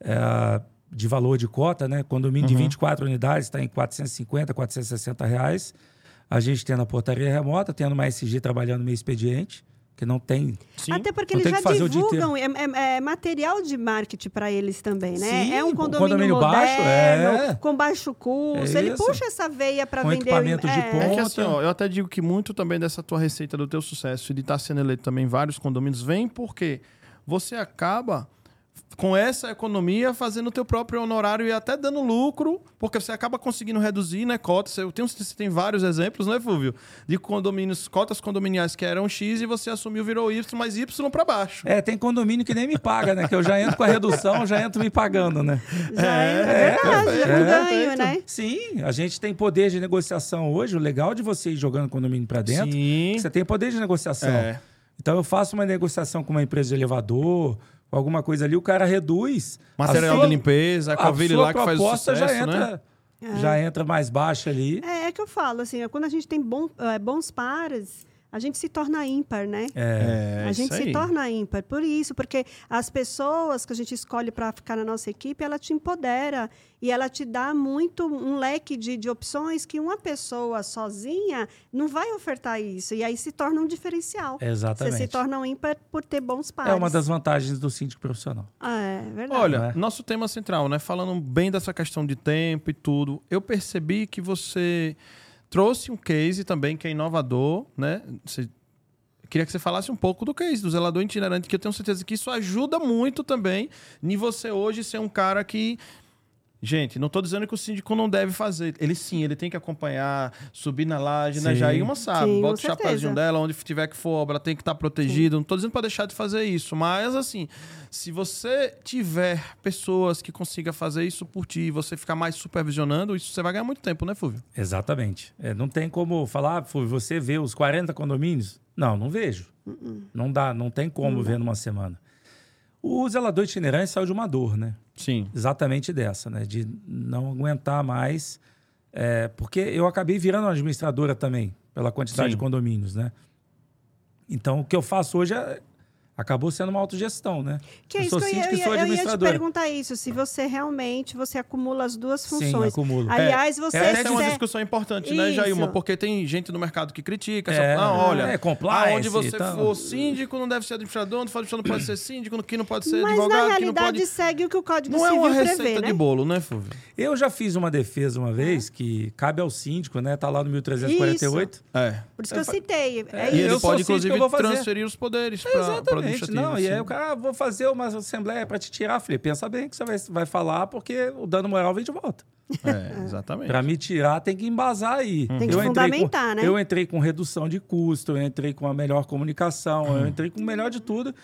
é, de valor de cota, né? Condomínio uhum. de 24 unidades está em 450, 460 reais. A gente tendo a portaria remota, tendo uma SG trabalhando meio expediente que não tem. Sim, Até porque eles já divulgam, é, é, é, material de marketing para eles também, né? Sim, é um condomínio, condomínio moderno, baixo, é. com baixo custo. Ele puxa essa veia para vender. equipamento de ponta. É. é que assim, ó, eu até digo que muito também dessa tua receita do teu sucesso e de estar tá sendo eleito também vários condomínios vem porque você acaba com essa economia fazendo o teu próprio honorário e até dando lucro, porque você acaba conseguindo reduzir, né, cotas. Eu tenho, você tem vários exemplos, né, Fúvio? De condomínios, cotas condominiais que eram X e você assumiu, virou Y, mas Y para baixo. É, tem condomínio que nem me paga, né? Que eu já entro com a redução, já entro me pagando, né? Já é, é verdade, é, é, ganho, né? Sim, a gente tem poder de negociação hoje. O legal de você ir jogando condomínio para dentro, Sim. você tem poder de negociação. É. Então eu faço uma negociação com uma empresa de elevador, alguma coisa ali, o cara reduz. Material sua, de limpeza, a Covile lá que faz o sucesso, já entra, né? Já entra mais baixa ali. É, é que eu falo, assim, quando a gente tem bom, é, bons pares a gente se torna ímpar, né? É, a gente se torna ímpar. Por isso, porque as pessoas que a gente escolhe para ficar na nossa equipe, ela te empodera e ela te dá muito um leque de, de opções que uma pessoa sozinha não vai ofertar isso. E aí se torna um diferencial. Exatamente. Você se torna um ímpar por ter bons pares. É uma das vantagens do síndico profissional. Ah, é verdade. Olha, é. nosso tema central, né? Falando bem dessa questão de tempo e tudo, eu percebi que você trouxe um case também que é inovador, né? Você, queria que você falasse um pouco do case do zelador itinerante, que eu tenho certeza que isso ajuda muito também em você hoje ser um cara que Gente, não estou dizendo que o síndico não deve fazer. Ele sim, ele tem que acompanhar, subir na laje, sim. né? Jair uma sabe, sim, bota o chapéuzinho dela, onde tiver que for obra, tem que estar tá protegido. Sim. Não estou dizendo para deixar de fazer isso, mas assim, se você tiver pessoas que consigam fazer isso por ti, você ficar mais supervisionando, isso você vai ganhar muito tempo, né, Fúvio? Exatamente. É, não tem como falar, ah, Fúvio, você vê os 40 condomínios? Não, não vejo. Uh -uh. Não dá, não tem como não ver dá. numa semana. O zelador itinerante saiu de uma dor, né? Sim. Exatamente dessa, né? De não aguentar mais. É, porque eu acabei virando administradora também, pela quantidade Sim. de condomínios, né? Então, o que eu faço hoje é, acabou sendo uma autogestão, né? Que é isso que eu, ia, eu, eu ia te perguntar isso, se você realmente você acumula as duas funções. Sim, acumulo. Aliás, você... É, essa é uma discussão importante, né, Jailma? Porque tem gente no mercado que critica, é, não, olha, é, aonde você então... for síndico não deve ser administrador, onde for administrador não pode ser síndico, que não pode ser Mas, advogado, na realidade pode... segue o que o Código não Civil prevê, Não é uma receita prevê, de né? bolo, né, Fulvio? Eu já fiz uma defesa uma vez que cabe ao síndico, né? Tá lá no 1348. Isso. É. Por isso que eu citei. É, e ele pode, inclusive, transferir os poderes para Exatamente. Não, e aí o cara, ah, vou fazer uma assembleia para te tirar. Falei, pensa bem que você vai, vai falar, porque o dano moral vem de volta. É, exatamente. para me tirar, tem que embasar aí. Tem que eu fundamentar, com, né? Eu entrei com redução de custo, eu entrei com uma melhor comunicação, eu entrei com o melhor de tudo.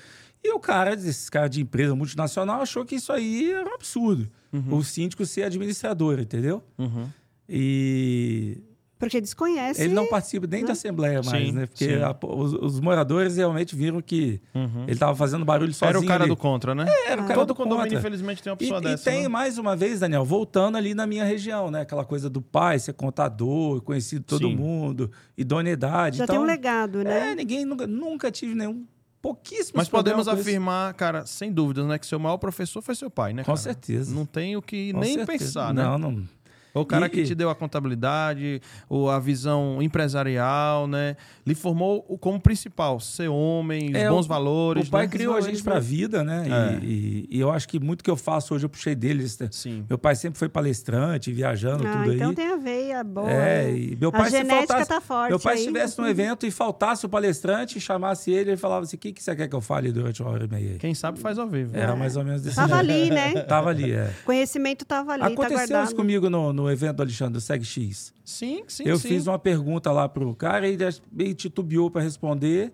E o cara, esse cara de empresa multinacional, achou que isso aí era um absurdo. Uhum. O síndico ser administrador, entendeu? Uhum. E porque desconhece. Ele não participa nem da Assembleia mais, sim, né? Porque a, os, os, moradores realmente viram que uhum. ele estava fazendo barulho sozinho. Era o cara ali. do contra, né? É, era o cara Todo do condomínio, infelizmente, tem uma pessoa e, dessa. E tem né? mais uma vez, Daniel, voltando ali na minha região, né? Aquela coisa do pai ser contador, conhecido todo sim. mundo, idoneidade. Já então, tem um legado, né? É, ninguém nunca, nunca tive nenhum pouquíssimos Mas podemos afirmar, cara, sem dúvidas, né, que seu maior professor foi seu pai, né? Com certeza. Não tem o que Com nem certeza. pensar, né? Não, não. O cara e... que te deu a contabilidade, ou a visão empresarial, né? Lhe formou como principal, ser homem, é, bons o, valores. O pai né? criou a gente para a vida, né? É. E, e, e, eu acho que muito que eu faço hoje eu puxei deles. Né? Sim. Meu pai sempre foi palestrante, viajando, ah, tudo então aí. tem a veia boa. É, né? e meu pai a genética faltasse, tá forte. Meu pai aí. estivesse num evento e faltasse o palestrante, chamasse ele, ele falava assim: o que, que você quer que eu fale durante uma hora e meia? Quem sabe faz ao vivo. Era é. mais ou menos desse Tava ali, né? Tava ali, é. Conhecimento tava ali, tá Aconteceu tá isso comigo no, no evento do Alexandre do Seg X. Sim, sim, Eu sim. fiz uma pergunta lá pro cara e ele titubeou para responder.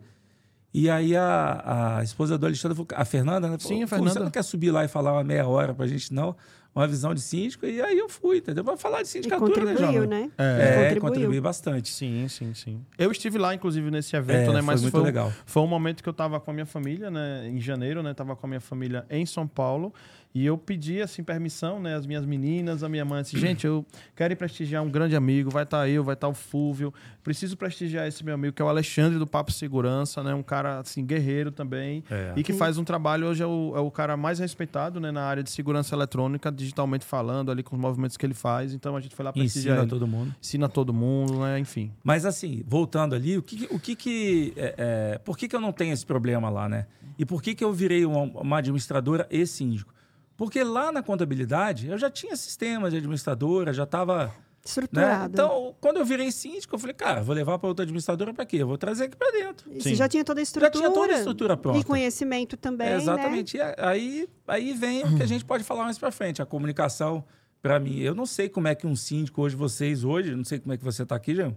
E aí a, a esposa do Alexandre, a Fernanda, né? Sim, a Fernanda. Você não quer subir lá e falar uma meia hora pra gente, não? Uma visão de síndico. E aí eu fui, entendeu? Pra falar de sindicatura, e contribuiu, né? É, é contribuiu bastante. Sim, sim, sim. Eu estive lá, inclusive, nesse evento, é, né? Mas foi muito foi, legal. Foi um momento que eu tava com a minha família, né? Em janeiro, né? Tava com a minha família em São Paulo. E eu pedi, assim, permissão, né? As minhas meninas, a minha mãe, assim, gente, eu quero ir prestigiar um grande amigo, vai estar tá eu, vai estar tá o Fúvio. Preciso prestigiar esse meu amigo, que é o Alexandre do Papo Segurança, né? Um cara, assim, guerreiro também. É. E que faz um trabalho, hoje é o, é o cara mais respeitado, né? Na área de segurança eletrônica, digitalmente falando, ali com os movimentos que ele faz. Então a gente foi lá prestigiar Ensina ele. todo mundo. Ensina todo mundo, né? Enfim. Mas assim, voltando ali, o que o que, que é, é, por que, que eu não tenho esse problema lá, né? E por que, que eu virei uma, uma administradora e síndico? Porque lá na contabilidade eu já tinha sistemas de administradora, já estava. Estruturado. Né? Então, quando eu virei síndico, eu falei, cara, vou levar para outra administradora para quê? Eu vou trazer aqui para dentro. E você já tinha toda a estrutura. Já tinha toda a estrutura pronta. E conhecimento também. É, exatamente. Né? E aí, aí vem o que a gente pode falar mais para frente, a comunicação. Para mim, eu não sei como é que um síndico hoje, vocês hoje, não sei como é que você está aqui, Jean,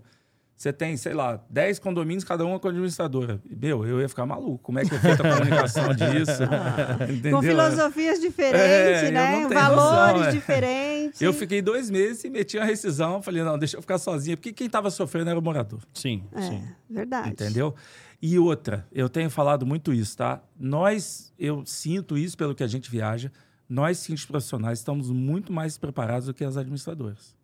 você tem, sei lá, 10 condomínios, cada uma com administradora. Meu, eu ia ficar maluco. Como é que é feita a comunicação disso? (laughs) com filosofias diferentes, é, né? Valores noção, é. diferentes. Eu fiquei dois meses e meti uma rescisão. Falei, não, deixa eu ficar sozinha. Porque quem estava sofrendo era o morador. Sim, é, sim. Verdade. Entendeu? E outra, eu tenho falado muito isso, tá? Nós, eu sinto isso pelo que a gente viaja, nós, síndicos profissionais, estamos muito mais preparados do que as administradoras.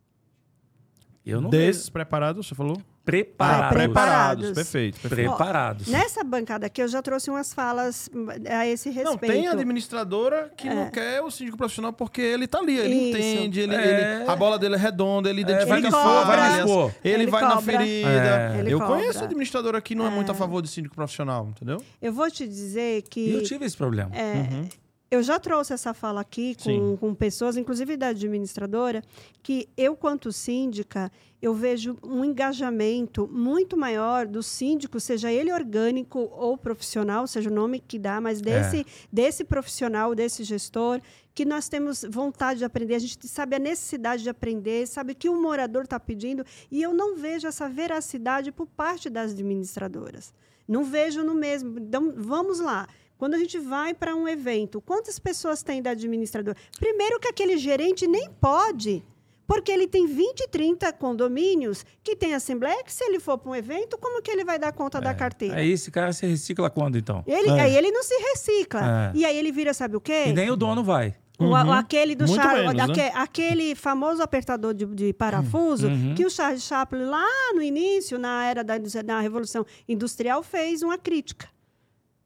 Eu não Despreparados, você falou? Preparados. Ah, preparados. Perfeito, perfeito. Preparados. Ó, nessa bancada aqui, eu já trouxe umas falas a esse respeito. Não, tem administradora que é. não quer o síndico profissional porque ele tá ali, ele Isso. entende, ele, é. ele, a bola dele é redonda, ele identifica ele falhas, ele, ele, vai cobra. na ferida. É. Eu cobra. conheço administradora que não é, muito a favor de síndico profissional, entendeu? Eu vou te dizer que... Eu tive esse problema. É, uhum. Eu já trouxe essa fala aqui com, com pessoas, inclusive da administradora, que eu, quanto síndica, eu vejo um engajamento muito maior do síndico, seja ele orgânico ou profissional, seja o nome que dá, mas desse, é. desse profissional, desse gestor, que nós temos vontade de aprender, a gente sabe a necessidade de aprender, sabe o que o morador está pedindo, e eu não vejo essa veracidade por parte das administradoras. Não vejo no mesmo. Então, vamos lá. Quando a gente vai para um evento, quantas pessoas tem da administradora? Primeiro que aquele gerente nem pode, porque ele tem 20, 30 condomínios que tem assembleia, que se ele for para um evento, como que ele vai dar conta é. da carteira? Aí esse cara se recicla quando, então? Ele, é. Aí ele não se recicla. É. E aí ele vira, sabe o quê? E nem o dono vai. O, uhum. Aquele do Char... menos, né? aquele, aquele famoso apertador de, de parafuso uhum. que o Charles Chaplin, lá no início, na era da, da Revolução Industrial, fez uma crítica.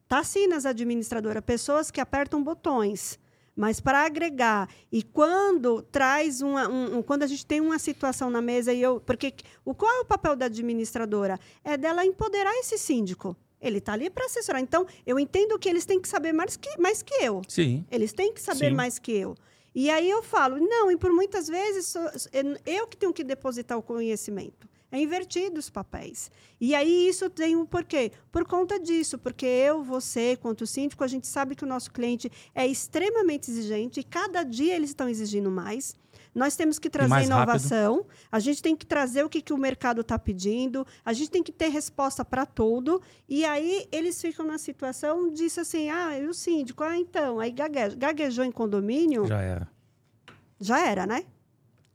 Tá sim nas administradoras, pessoas que apertam botões. Mas para agregar e quando traz uma, um, um, quando a gente tem uma situação na mesa e eu, porque o qual é o papel da administradora? É dela empoderar esse síndico. Ele está ali para assessorar. Então, eu entendo que eles têm que saber mais que, mais que eu. Sim. Eles têm que saber Sim. mais que eu. E aí eu falo, não, e por muitas vezes eu que tenho que depositar o conhecimento. É invertido os papéis. E aí isso tem um porquê? Por conta disso, porque eu, você, quanto síndico, a gente sabe que o nosso cliente é extremamente exigente e cada dia eles estão exigindo mais. Nós temos que trazer inovação, rápido. a gente tem que trazer o que, que o mercado está pedindo, a gente tem que ter resposta para tudo. E aí eles ficam na situação disso assim: ah, e o síndico? Ah, então, aí gaguejou, gaguejou em condomínio. Já era. Já era, né?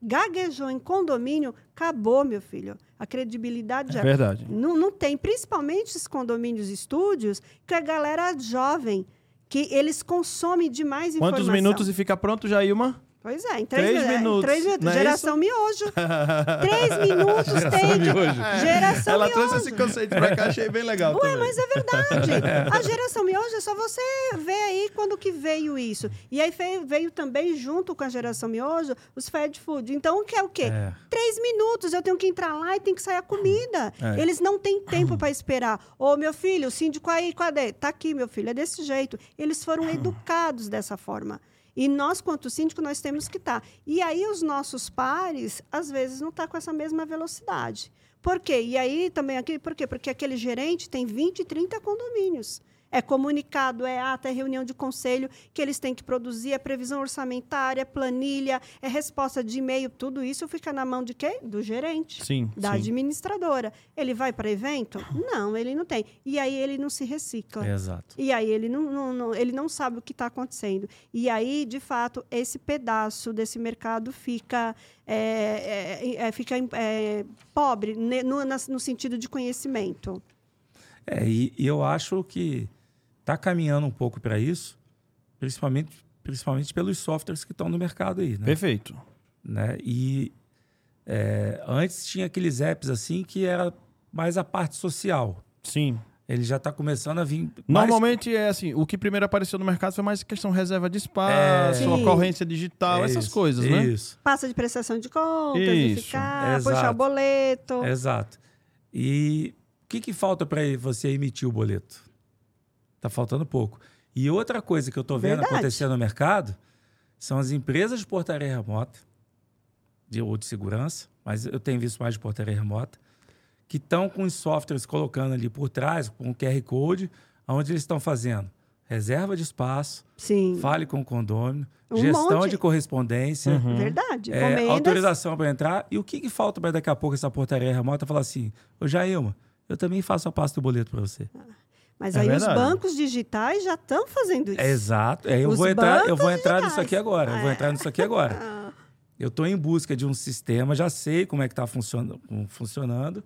Gaguejou em condomínio, acabou, meu filho. A credibilidade é já. Verdade. Não, não tem, principalmente os condomínios estúdios, que a galera jovem, que eles consomem demais Quantos informação. Quantos minutos e fica pronto, Jailma? Pois é, em três, três é, minutos. Três. É geração miojo. (laughs) três minutos geração tem. Miojo. É. Geração Ela miojo. trouxe esse conceito pra cá, achei bem legal. Ué, também. mas é verdade. (laughs) A geração miojo é só você ver aí quando que veio isso. E aí veio, veio também, junto com a geração miojo, os fast food. Então, o que é o quê? É. Três minutos. Eu tenho que entrar lá e tem que sair a comida. É. Eles não têm tempo (clears throat) para esperar. Ô, meu filho, o síndico aí, cadê? Tá aqui, meu filho. É desse jeito. Eles foram (clears throat) educados dessa forma. E nós, quanto síndico, nós temos que estar. Tá. E aí os nossos pares, às vezes, não estão tá com essa mesma velocidade. Por quê? E aí também aqui, por quê? Porque aquele gerente tem 20, 30 condomínios é comunicado, é ata, é reunião de conselho que eles têm que produzir, é previsão orçamentária, planilha, é resposta de e-mail, tudo isso fica na mão de quem? Do gerente, sim, da sim. administradora. Ele vai para evento? (coughs) Não, ele não tem. E aí ele não se recicla. Exato. E aí ele não, não, não ele não sabe o que está acontecendo. E aí, de fato, esse pedaço desse mercado fica é, é, é, fica é, pobre no, no, sentido de conhecimento. É, e, e eu acho que está caminhando um pouco para isso, principalmente, principalmente pelos softwares que estão no mercado aí. Né? Perfeito. Né? E é, antes tinha aqueles apps assim que era mais a parte social. Sim. Ele já está começando a vir. Normalmente mais... é assim: o que primeiro apareceu no mercado foi mais questão reserva de espaço, é... ocorrência digital, é essas isso, coisas, né? Isso. Passa de prestação de contas, isso. ficar, puxar o boleto. Exato. E o que, que falta para você emitir o boleto? Está faltando pouco. E outra coisa que eu estou vendo Verdade. acontecer no mercado são as empresas de portaria remota, de, ou de segurança, mas eu tenho visto mais de portaria remota, que estão com os softwares colocando ali por trás, com o QR Code, onde eles estão fazendo reserva de espaço, Sim. fale com o condômino, um gestão monte. de correspondência. Uhum. Verdade. É, autorização para entrar. E o que, que falta para daqui a pouco essa portaria remota falar assim, ô Jailma, eu também faço a pasta do boleto para você. Ah. Mas é aí verdade. os bancos digitais já estão fazendo isso. É exato. É, eu, vou entrar, eu vou entrar nisso aqui agora. Eu vou é. entrar nisso aqui agora. (laughs) eu estou em busca de um sistema, já sei como é que está funcionando, funcionando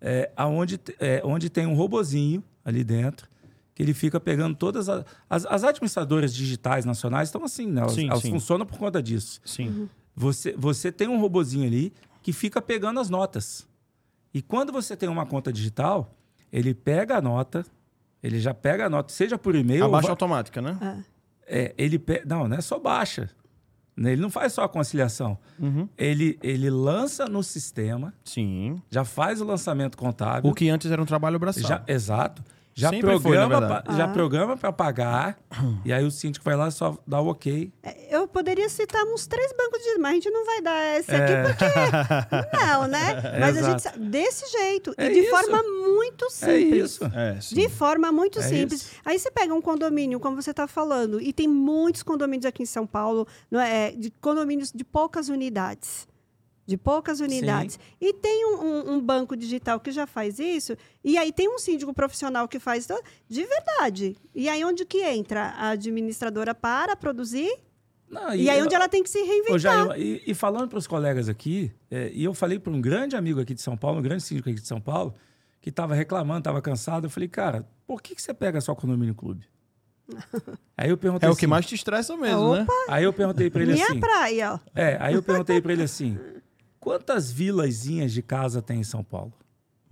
é, aonde, é, onde tem um robozinho ali dentro, que ele fica pegando todas as... As, as administradoras digitais nacionais estão assim, né? elas, sim, elas sim. funcionam por conta disso. Sim. Uhum. Você, você tem um robozinho ali que fica pegando as notas. E quando você tem uma conta digital, ele pega a nota, ele já pega a nota, seja por e-mail. A baixa ou... automática, né? É. é ele pe... Não, não é só baixa. Né? Ele não faz só a conciliação. Uhum. Ele, ele lança no sistema. Sim. Já faz o lançamento contábil. O que antes era um trabalho braçal. Já, exato. Já programa, foi, já ah. programa para pagar, (clears throat) e aí o síndico vai lá e só dá o ok. É, eu poderia citar uns três bancos de mas a gente não vai dar esse aqui é. porque (laughs) não, né? Mas Exato. a gente desse jeito é e de isso. forma muito é simples. Isso. É, de forma muito é simples. Isso. Aí você pega um condomínio, como você está falando, e tem muitos condomínios aqui em São Paulo, não é, de condomínios de poucas unidades de poucas unidades. Sim. E tem um, um, um, banco digital que já faz isso, e aí tem um síndico profissional que faz de verdade. E aí onde que entra a administradora para produzir? Não, e, e, aí onde ela tem que se reinventar. Jair, e, e, falando para os colegas aqui, é, e eu falei para um grande amigo aqui de São Paulo, um grande síndico aqui de São Paulo, que estava reclamando, estava cansado. Eu falei, cara, por que, que você pega só condomínio clube? (laughs) Aí eu perguntei É assim, o que assim mais te estressa mesmo, né? Opa, né? Aí eu perguntei para ele Minha assim... Minha praia, ó. É, aí eu perguntei para ele assim, Quantas vilazinhas de casa tem em São Paulo?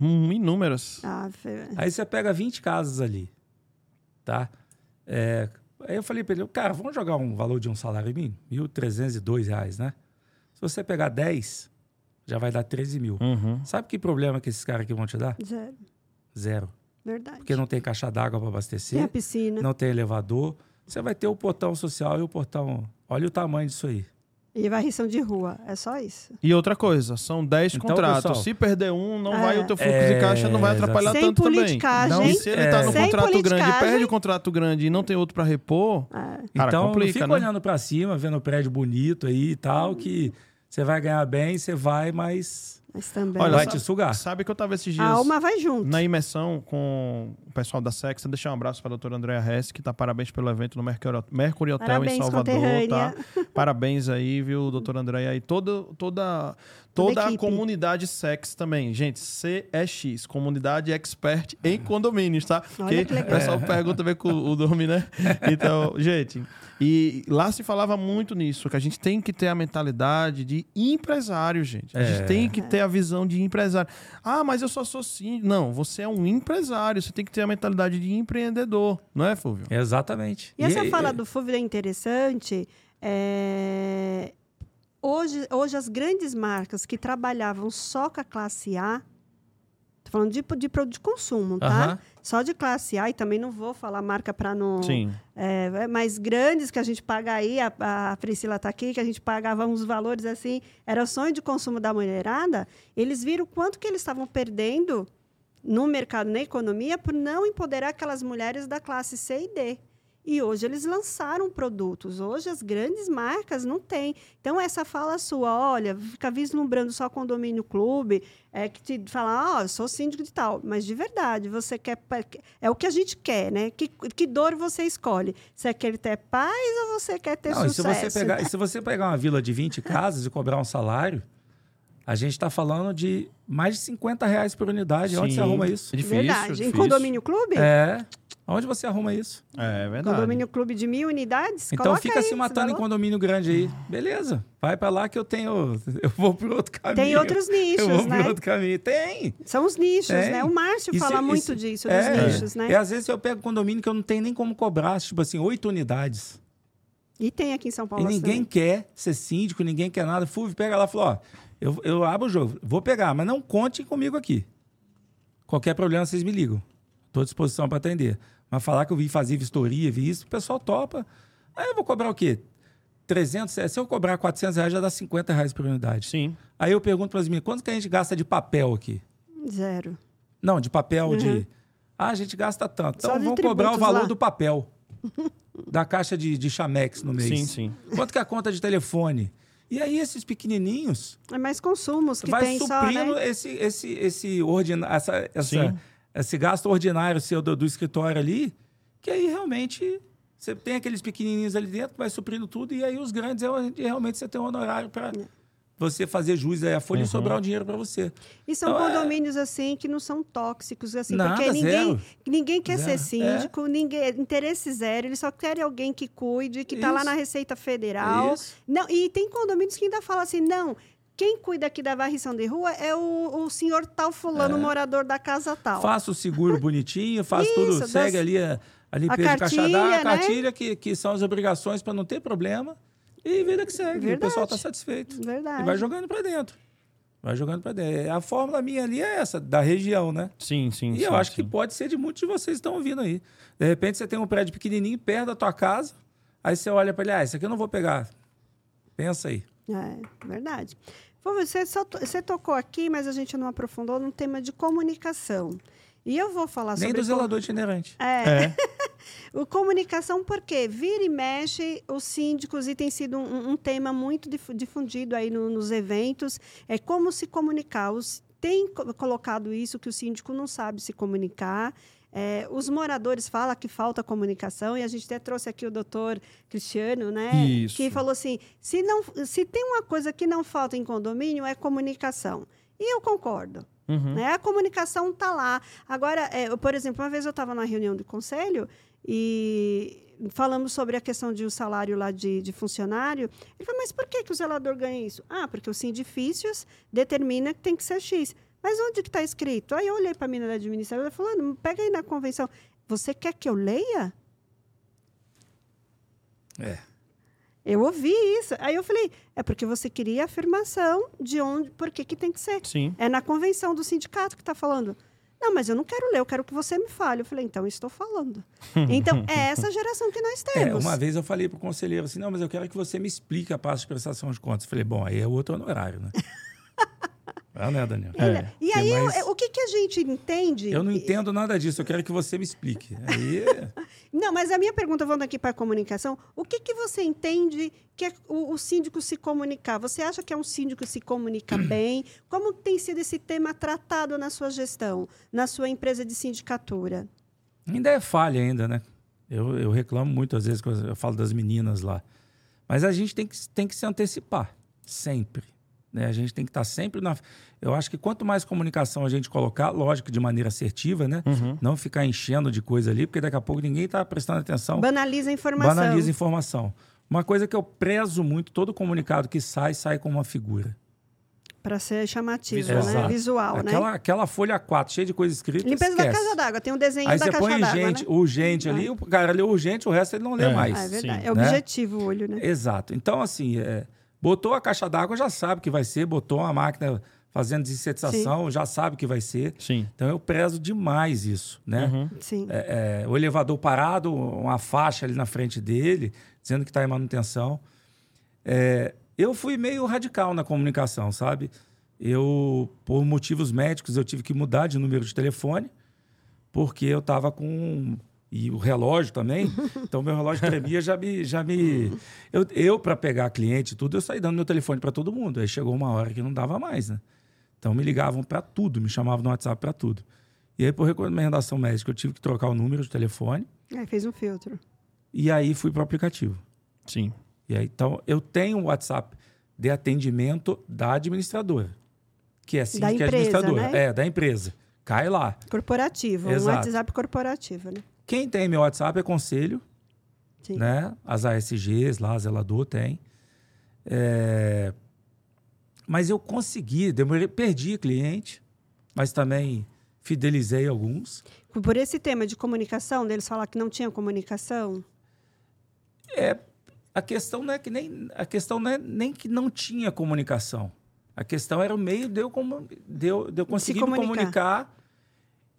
Hum, inúmeras. Ah, Aí você pega 20 casas ali. tá? É, aí eu falei para ele, cara, vamos jogar um valor de um salário mínimo? R$ 1.302, né? Se você pegar 10, já vai dar 13 mil. Uhum. Sabe que problema que esses caras aqui vão te dar? Zero. Zero. Verdade. Porque não tem caixa d'água para abastecer. Tem a piscina. Não tem elevador. Você vai ter o portão social e o portão. Olha o tamanho disso aí. E varrição de rua, é só isso. E outra coisa, são 10 então, contratos. Pessoal, se perder um, não é. vai o teu fluxo é, de caixa não vai atrapalhar sem tanto também. Não, e se ele está é. no contrato grande perde o contrato grande e não tem outro para repor, é. cara, então complica, fica né? olhando para cima, vendo o prédio bonito aí e tal, que você vai ganhar bem, você vai, mas mas também. Olha, vai te sugar. Sabe que eu tava esses dias. A alma vai junto. Na imersão com o pessoal da Sexa. Deixar um abraço para a doutora Andréa Hess, que tá parabéns pelo evento no Mercury, Mercury Hotel parabéns, em Salvador. Tá? Parabéns aí, viu, doutora Andréa? E toda, toda, toda a comunidade Sex também. Gente, CEX, Comunidade Expert em Condomínios, tá? Olha que, que o pessoal pergunta ver com o Domi, né? (laughs) Então, gente. E lá se falava muito nisso, que a gente tem que ter a mentalidade de empresário, gente. A é. gente tem que ter a visão de empresário. Ah, mas eu só sou sim. Não, você é um empresário, você tem que ter a mentalidade de empreendedor, não é, Fúvio? Exatamente. E, essa e, fala e... do Fúvio é interessante. É... Hoje, hoje, as grandes marcas que trabalhavam só com a classe A Tô falando de, de produto de consumo, tá? Uhum. Só de classe A, e também não vou falar marca para não. Sim. É, é, mas grandes que a gente paga aí, a, a Priscila está aqui, que a gente pagava uns valores assim, era o sonho de consumo da mulherada, eles viram quanto que eles estavam perdendo no mercado, na economia, por não empoderar aquelas mulheres da classe C e D. E hoje eles lançaram produtos. Hoje as grandes marcas não têm. Então, essa fala sua, olha, fica vislumbrando só condomínio clube, é que te fala, ó, oh, eu sou síndico de tal. Mas de verdade, você quer. É o que a gente quer, né? Que, que dor você escolhe? Você quer ter paz ou você quer ter não, sucesso? E se, você pegar, se você pegar uma vila de 20 casas e cobrar um salário. A gente está falando de mais de 50 reais por unidade. Sim. Onde você arruma isso? É difícil, Verdade. Difícil. Em condomínio clube? É. Onde você arruma isso? É, é verdade. Condomínio clube de mil unidades? Então fica se matando em condomínio grande aí. Beleza. Vai para lá que eu tenho. Eu vou para outro caminho. Tem outros nichos, (laughs) eu vou né? outro caminho. Tem. São os nichos, Tem. né? O Márcio isso, fala isso, muito disso, dos é, nichos, né? E às vezes eu pego condomínio que eu não tenho nem como cobrar, tipo assim, oito unidades. E tem aqui em São Paulo. E ninguém quer ser síndico, ninguém quer nada. Fulvio, pega lá e fala: ó, eu, eu abro o jogo, vou pegar, mas não contem comigo aqui. Qualquer problema, vocês me ligam. Estou à disposição para atender. Mas falar que eu vim fazer vistoria, vi isso, o pessoal topa. Aí eu vou cobrar o quê? 300, se eu cobrar 400 reais, já dá 50 reais por unidade. Sim. Aí eu pergunto para as meninas, quanto que a gente gasta de papel aqui? Zero. Não, de papel uhum. de... Ah, a gente gasta tanto. Então vamos cobrar o valor lá. do papel. (laughs) da caixa de, de chamex no mês. Sim, sim. Quanto que é a conta de telefone? E aí esses pequenininhos... É mais consumos que vai tem suprindo só, né? esse, esse, esse, ordina, essa, essa, esse gasto ordinário seu do, do escritório ali, que aí realmente você tem aqueles pequenininhos ali dentro, vai suprindo tudo, e aí os grandes é realmente você tem um honorário para você fazer jus a folha uhum. e sobrar um dinheiro para você. E são então, é condomínios é... assim que não são tóxicos assim, Nada, porque ninguém, ninguém quer zero. ser síndico, é. ninguém interesse zero, eles só querem alguém que cuide, que está lá na Receita Federal. Isso. Não, e tem condomínios que ainda falam assim, não, quem cuida aqui da varrição de rua é o, o senhor tal fulano, é. morador da casa tal. Faça o seguro (laughs) bonitinho, faz Isso, tudo, das... segue ali a, a limpeza a cartilha, de caixa d'água, a né? cartilha, que, que são as obrigações para não ter problema. E vida que segue. Verdade. O pessoal está satisfeito. Verdade. E vai jogando para dentro. Vai jogando para dentro. A fórmula minha ali é essa, da região, né? Sim, sim. E sim, eu acho sim. que pode ser de muitos de vocês que estão ouvindo aí. De repente você tem um prédio pequenininho perto da tua casa, aí você olha para ele, ah, isso aqui eu não vou pegar. Pensa aí. É, verdade. Você, só, você tocou aqui, mas a gente não aprofundou no tema de comunicação. E eu vou falar Nem sobre... Nem do zelador itinerante. É. é. (laughs) o comunicação, porque vira e mexe os síndicos, e tem sido um, um tema muito difundido aí no, nos eventos, é como se comunicar. Os, tem colocado isso, que o síndico não sabe se comunicar, é, os moradores falam que falta comunicação, e a gente até trouxe aqui o doutor Cristiano, né? Isso. Que falou assim: se, não, se tem uma coisa que não falta em condomínio, é comunicação. E eu concordo. Uhum. Né? A comunicação está lá. Agora, é, por exemplo, uma vez eu estava na reunião do conselho e falamos sobre a questão de um salário lá de, de, funcionário. Ele falou, mas por que, que o zelador ganha isso? Ah, porque o Sindifícios determina que tem que ser X. Mas onde que está escrito? Aí eu olhei para a menina da administração e falando, pega aí na convenção. Você quer que eu leia? É. Eu ouvi isso. Aí eu falei, é porque você queria a afirmação de onde, por que, que tem que ser. Sim. É na convenção do sindicato que está falando. Não, mas eu não quero ler, eu quero que você me fale. Eu falei, então estou falando. (laughs) então, é essa geração que nós é, temos. É, uma vez eu falei para o conselheiro assim, não, mas eu quero que você me explique a parte de prestação de contas. Eu falei, bom, aí é outro honorário, né? Ah, né, Daniel? É. E aí, mais... o que, que a gente entende? Eu não entendo nada disso, eu quero que você me explique. Aí... (laughs) não, mas a minha pergunta, voltando aqui para a comunicação, o que, que você entende que é o, o, síndico se comunicar? Você acha que é um síndico se comunica (clears throat) bem? Como tem sido esse tema tratado na sua gestão, na sua empresa de sindicatura? Ainda é falha ainda, né? Eu, eu reclamo muito, às vezes, quando eu falo das meninas lá. Mas a gente tem que, tem que se antecipar, sempre. Né? A gente tem que estar tá sempre na. Eu acho que quanto mais comunicação a gente colocar, lógico, de maneira assertiva, né? Uhum. Não ficar enchendo de coisa ali, porque daqui a pouco ninguém está prestando atenção. Banaliza a informação. Banaliza a informação. Uma coisa que eu prezo muito, todo comunicado que sai, sai com uma figura. Para ser chamativo, Visual. né? Visual, aquela, né? Aquela folha 4, cheia de coisa escrita. Limpeza esquece. da casa d'água, tem um desenho Aí da caixa d'água. Aí você põe gente, né? urgente ali, é. o cara lê urgente, o resto ele não lê é. mais. Ah, é verdade. Sim. É objetivo né? o olho, né? Exato. Então, assim, é, Botou a caixa d'água, já sabe que vai ser. Botou uma máquina fazendo desinsetização, Sim. já sabe que vai ser. Sim. Então eu prezo demais isso, né? Uhum. Sim. É, é, o elevador parado, uma faixa ali na frente dele, dizendo que está em manutenção. É, eu fui meio radical na comunicação, sabe? Eu, por motivos médicos, eu tive que mudar de número de telefone, porque eu estava com e o relógio também. Então, meu relógio tremia, já me. Já me eu, eu para pegar cliente e tudo, eu saí dando meu telefone para todo mundo. Aí chegou uma hora que não dava mais, né? Então, me ligavam para tudo, me chamavam no WhatsApp para tudo. E aí, por recomendação médica, eu tive que trocar o número de telefone. Aí, fez um filtro. E aí, fui para o aplicativo. Sim. E aí, então, eu tenho um WhatsApp de atendimento da administradora, que é assim da que é administradora. Né? É, da empresa. Cai lá. Corporativo, Exato. um WhatsApp corporativo, né? Quem tem meu WhatsApp é conselho, Sim. né? As ASGs lá, zelador tem. É... Mas eu consegui, demorei, perdi cliente, mas também fidelizei alguns. Por esse tema de comunicação, deles falar que não tinha comunicação? É, a questão não é que nem a questão não é nem que não tinha comunicação. A questão era o meio de eu, de eu, de eu conseguir comunicar. me comunicar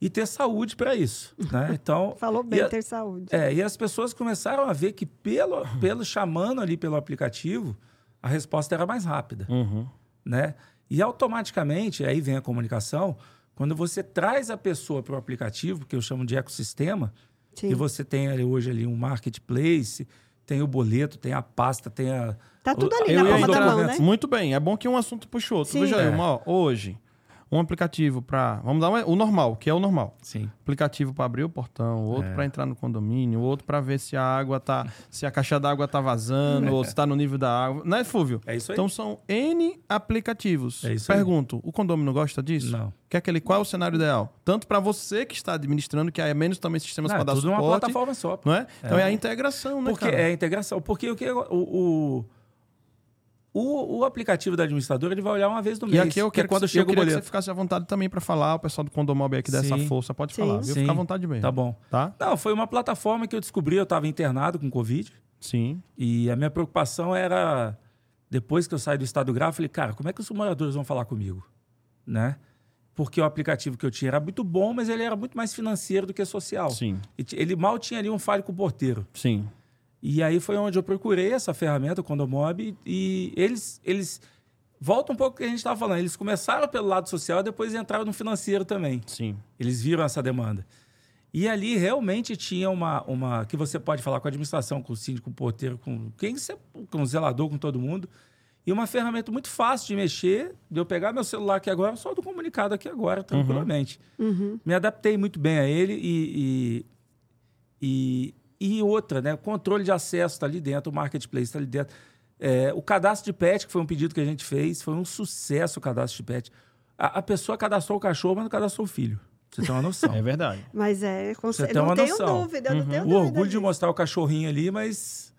e ter saúde para isso. (laughs) Né? Então, Falou bem, a, ter saúde. É, e as pessoas começaram a ver que, pelo, pelo chamando ali pelo aplicativo, a resposta era mais rápida. Uhum. Né? E automaticamente, aí vem a comunicação, quando você traz a pessoa para o aplicativo, que eu chamo de ecossistema, Sim. e você tem ali, hoje ali um marketplace, tem o boleto, tem a pasta, tem a. Tá tudo ali o, na palma da mão, né? Muito bem, é bom que um assunto puxou outro. Sim. Veja é. aí, uma, hoje um aplicativo para. Vamos dar o normal, que é o normal. Sim. Aplicativo para abrir o portão, outro é. para entrar no condomínio, outro para ver se a água tá. (laughs) se a caixa d'água tá vazando, é. ou se tá no nível da água. Não é, Fúvio? É isso aí. Então são N aplicativos. É isso Pergunto, aí. o condomínio gosta disso? Não. Quer aquele, qual é o cenário ideal? Tanto para você que está administrando, que é menos também sistemas para dar tudo suporte. uma plataforma só. Não é? Então é, é a integração, né? Porque cara? é a integração. Porque o que. o, o o, o aplicativo da administradora ele vai olhar uma vez no mês. E aqui eu quero que, quando chega eu queria que você ficasse à vontade também para falar, o pessoal do Condomob aqui dessa sim, força pode sim, falar, viu? Fica à vontade mesmo. Tá bom. Tá? Não, foi uma plataforma que eu descobri, eu estava internado com Covid. Sim. E a minha preocupação era, depois que eu saí do estado grave, eu falei, cara, como é que os moradores vão falar comigo? Né? Porque o aplicativo que eu tinha era muito bom, mas ele era muito mais financeiro do que social. Sim. Ele mal tinha ali um falho com o porteiro. Sim. E aí foi onde eu procurei essa ferramenta, o Condomob, e eles, eles volta um pouco o que a gente estava falando. Eles começaram pelo lado social e depois entraram no financeiro também. Sim. Eles viram essa demanda. E ali realmente tinha uma, uma. que você pode falar com a administração, com o síndico, com o porteiro, com quem você, com o zelador, com todo mundo. E uma ferramenta muito fácil de mexer, de eu pegar meu celular aqui agora, só do comunicado aqui agora, tranquilamente. Uhum. Uhum. Me adaptei muito bem a ele e, e, e e outra, né? O controle de acesso está ali dentro, o marketplace está ali dentro. É, o cadastro de pet, que foi um pedido que a gente fez, foi um sucesso o cadastro de pet. A, a pessoa cadastrou o cachorro, mas não cadastrou o filho. Você tem uma noção. (laughs) é verdade. Mas é, você tem uma tenho noção. dúvida, uhum. não tenho o orgulho disso. de mostrar o cachorrinho ali, mas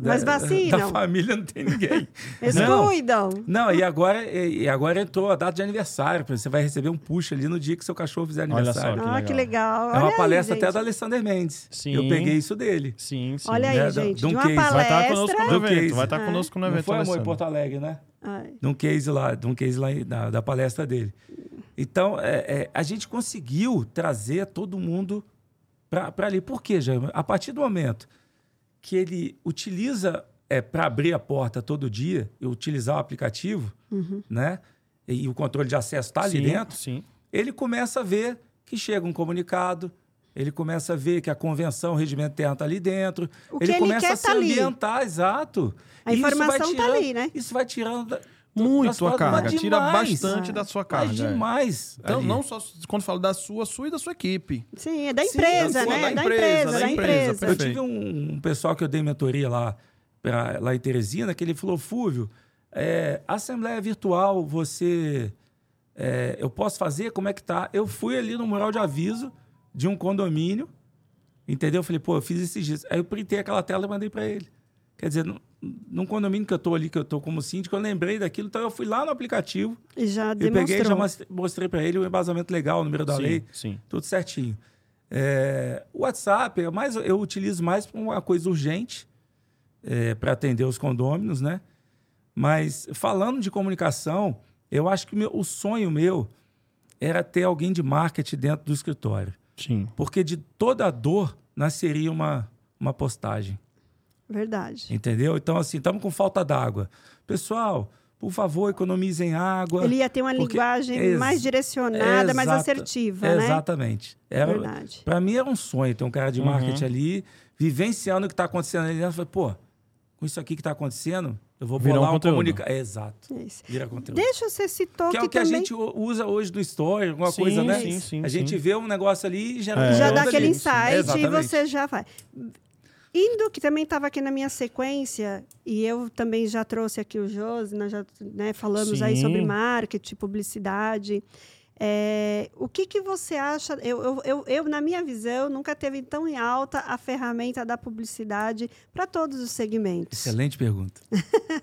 Mas (laughs) vacinam. Da família não tem ninguém. (laughs) Eles não. cuidam. Não, e agora, e agora entrou a data de aniversário. Você vai receber um push ali no dia que seu cachorro fizer aniversário. Olha só, que ah, legal. Que legal. é uma palestra até do Alexander Mendes. Sim. Eu peguei isso dele. Sim, sim. Olha aí, né? gente. De um, case. palestra. Vai estar conosco no evento. Vai estar conosco no evento. Não foi, amor, em Porto Alegre, né? Ai. De um case lá, de um case lá da, da palestra dele. Então, é, é, a gente conseguiu trazer todo mundo para ali. Por quê, Jair? A partir do momento que ele utiliza é, para abrir a porta todo dia e utilizar o aplicativo, uhum. né? E, e, o controle de acesso está ali dentro, sim. ele começa a ver que chega um comunicado, ele começa a ver que a convenção, o regimento interno está ali dentro, o ele, ele começa a se tá ambientar, ali. exato. A informação está ali, né? Isso vai tirando muito a carga, tira bastante da sua carga. Mas demais. Então, não só quando fala da sua, sua e da sua equipe. Sim, é da empresa, Sim, né? Da, empresa, da empresa. eu tive um, pessoal que eu dei mentoria lá, pra, lá em Teresina, que ele falou, Fúvio, é, Assembleia Virtual, você... É, eu posso fazer? Como é que tá? Eu fui ali no mural de aviso de um condomínio, entendeu? Eu falei, pô, eu fiz esses dias. Aí eu printei aquela tela e mandei para ele. Quer dizer, num condomínio que eu estou ali, que eu estou como síndico, eu lembrei daquilo, então eu fui lá no aplicativo. E já demonstrou. peguei já mostrei para ele o embasamento legal, o número da sim, lei, sim. tudo certinho. É, o WhatsApp, é mais, eu utilizo mais para uma coisa urgente, é, para atender os condôminos, né? Mas falando de comunicação, eu acho que meu, o sonho meu era ter alguém de marketing dentro do escritório. Sim. Porque de toda a dor nasceria uma, uma postagem. Verdade. Entendeu? Então, assim, estamos com falta d'água. Pessoal, por favor, economizem água. Ele ia ter uma porque... linguagem Ex... mais direcionada, Exata... mais assertiva, né? Exatamente. Era... Verdade. Para mim era um sonho ter um cara de marketing uhum. ali, vivenciando o que está acontecendo ali dentro. Falei, pô, com isso aqui que está acontecendo, eu vou Virar bolar um, um comunicado. É, exato. Isso. Vira conteúdo. Deixa você citar que, que é o que também... a gente usa hoje do story, alguma sim, coisa, né? Sim, sim, a gente vê um negócio ali e já... É. Já dá aquele insight e você já vai. Indo, que também estava aqui na minha sequência, e eu também já trouxe aqui o Josi, nós já né, falamos Sim. aí sobre marketing, publicidade. É, o que, que você acha? Eu, eu, eu, eu, na minha visão, nunca teve tão em alta a ferramenta da publicidade para todos os segmentos. Excelente pergunta.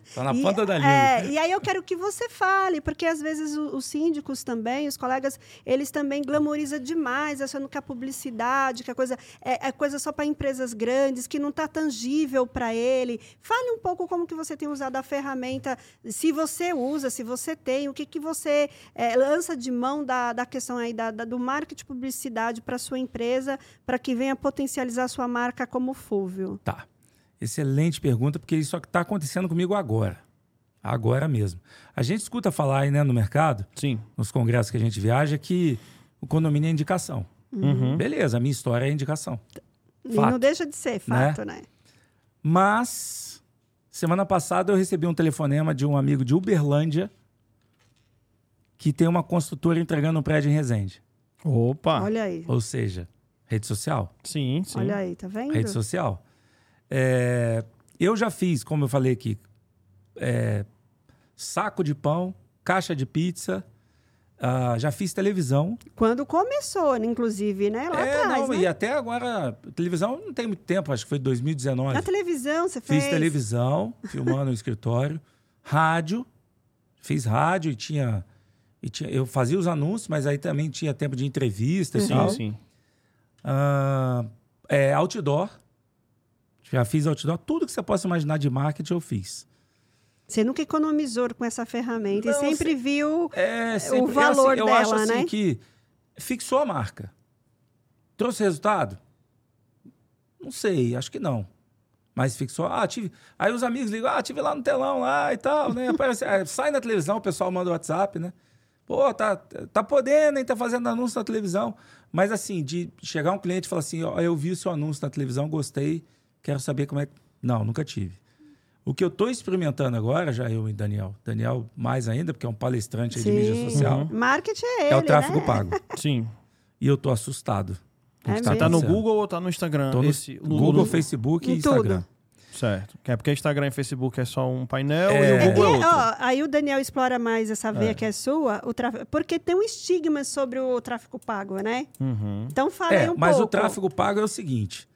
Está (laughs) na ponta da língua. É, e aí eu quero que você fale, porque às vezes os, os síndicos também, os colegas, eles também glamorizam demais, achando que a publicidade, que a coisa é, é coisa só para empresas grandes, que não está tangível para ele. Fale um pouco como que você tem usado a ferramenta, se você usa, se você tem, o que, que você é, lança de mão da, da questão aí da, da do marketing publicidade para sua empresa, para que venha potencializar sua marca como Fúvio? Tá. Excelente pergunta, porque isso está acontecendo comigo agora. Agora mesmo. A gente escuta falar aí né, no mercado, Sim. nos congressos que a gente viaja, que o condomínio é indicação. Uhum. Beleza, a minha história é indicação. E fato, não deixa de ser fato, né? né? Mas, semana passada eu recebi um telefonema de um amigo de Uberlândia, que tem uma construtora entregando um prédio em Resende. Opa! Olha aí. Ou seja, rede social. Sim, sim. Olha aí, tá vendo? Rede social. É, eu já fiz, como eu falei aqui, é, saco de pão, caixa de pizza, uh, já fiz televisão. Quando começou, inclusive, né? Lá é, atrás, não, né? E até agora, televisão não tem muito tempo, acho que foi 2019. Na televisão você fez? Fiz televisão, filmando no escritório. Rádio, fiz rádio e tinha e tinha, eu fazia os anúncios, mas aí também tinha tempo de entrevista sim, e tal. Sim, uh, é, outdoor. Já fiz outdoor. Tudo que você possa imaginar de marketing eu fiz. Você nunca economizou com essa ferramenta Não, e sempre viu é, sempre, o valor assim, eu dela, acho assim né? que fixou a marca. Trouxe resultado? Não sei, acho que não. Mas fixou. Ah, tive. Aí os amigos ligam, ah, tive lá no telão lá e tal, né? (laughs) Aparece, sai na televisão, o pessoal manda o WhatsApp, né? Pô, tá, tá podendo, hein? Tá fazendo anúncio na televisão. Mas assim, de chegar um cliente e falar assim, ó, eu vi o seu anúncio na televisão, gostei, quero saber como é que... Não, nunca tive. O que eu estou experimentando agora, já eu e Daniel, Daniel mais ainda, porque é um palestrante de mídia social. Uhum. Marketing é ele, É o tráfego né? pago. (laughs) Sim. E eu estou assustado. É tá, tá no Google ou tá no Instagram? Tô no, Esse, Google, Google, Facebook e Instagram. Tudo. Certo. É porque Instagram e Facebook é só um painel é. e o Google é, é outro. Ó, aí o Daniel explora mais essa veia é. que é sua, o tráfego, porque tem um estigma sobre o tráfego pago, né? Uhum. Então fala é, aí um mas pouco. Mas o tráfego pago é o seguinte,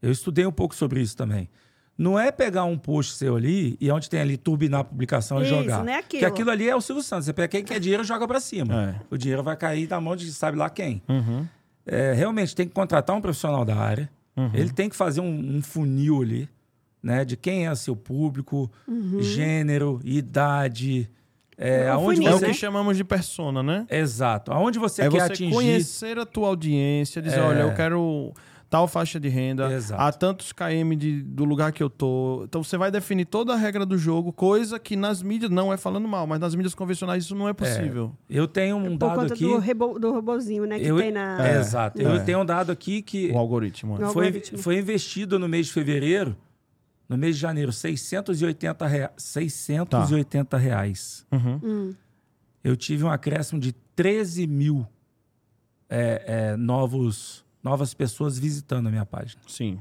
eu estudei um pouco sobre isso também. não é pegar um post seu ali e onde tem ali turbinar a publicação Isso, e jogar. Não é aquilo. Porque aquilo ali é o Silvio Santos. Você pega quem quer dinheiro joga para cima. É. O dinheiro vai cair na mão de sabe lá quem. Uhum. É, realmente tem que contratar um profissional da área. Uhum. Ele tem que fazer um, um, funil ali, né? De quem é seu público, uhum. gênero, idade. É, aonde você... é o que chamamos de persona, né? Exato. Aonde você é quer você atingir. conhecer a tua audiência, dizer, é... olha, eu quero tal faixa de renda, Exato. a tantos km de, do lugar que eu tô. Então você vai definir toda a regra do jogo, coisa que nas mídias, não é falando mal, mas nas mídias convencionais isso não é possível. É, eu tenho um Por dado aqui... do, rebo, do robozinho, né, que eu, tem na... É, exato. Eu tenho um dado aqui que... O algoritmo. O foi, algoritmo. foi investido no mês de fevereiro, no mês de janeiro, 680, rea... 680 tá. reais. Uhum. Hum. Eu tive um acréscimo de 13 mil é, é, novos novas pessoas visitando a minha página. Sim.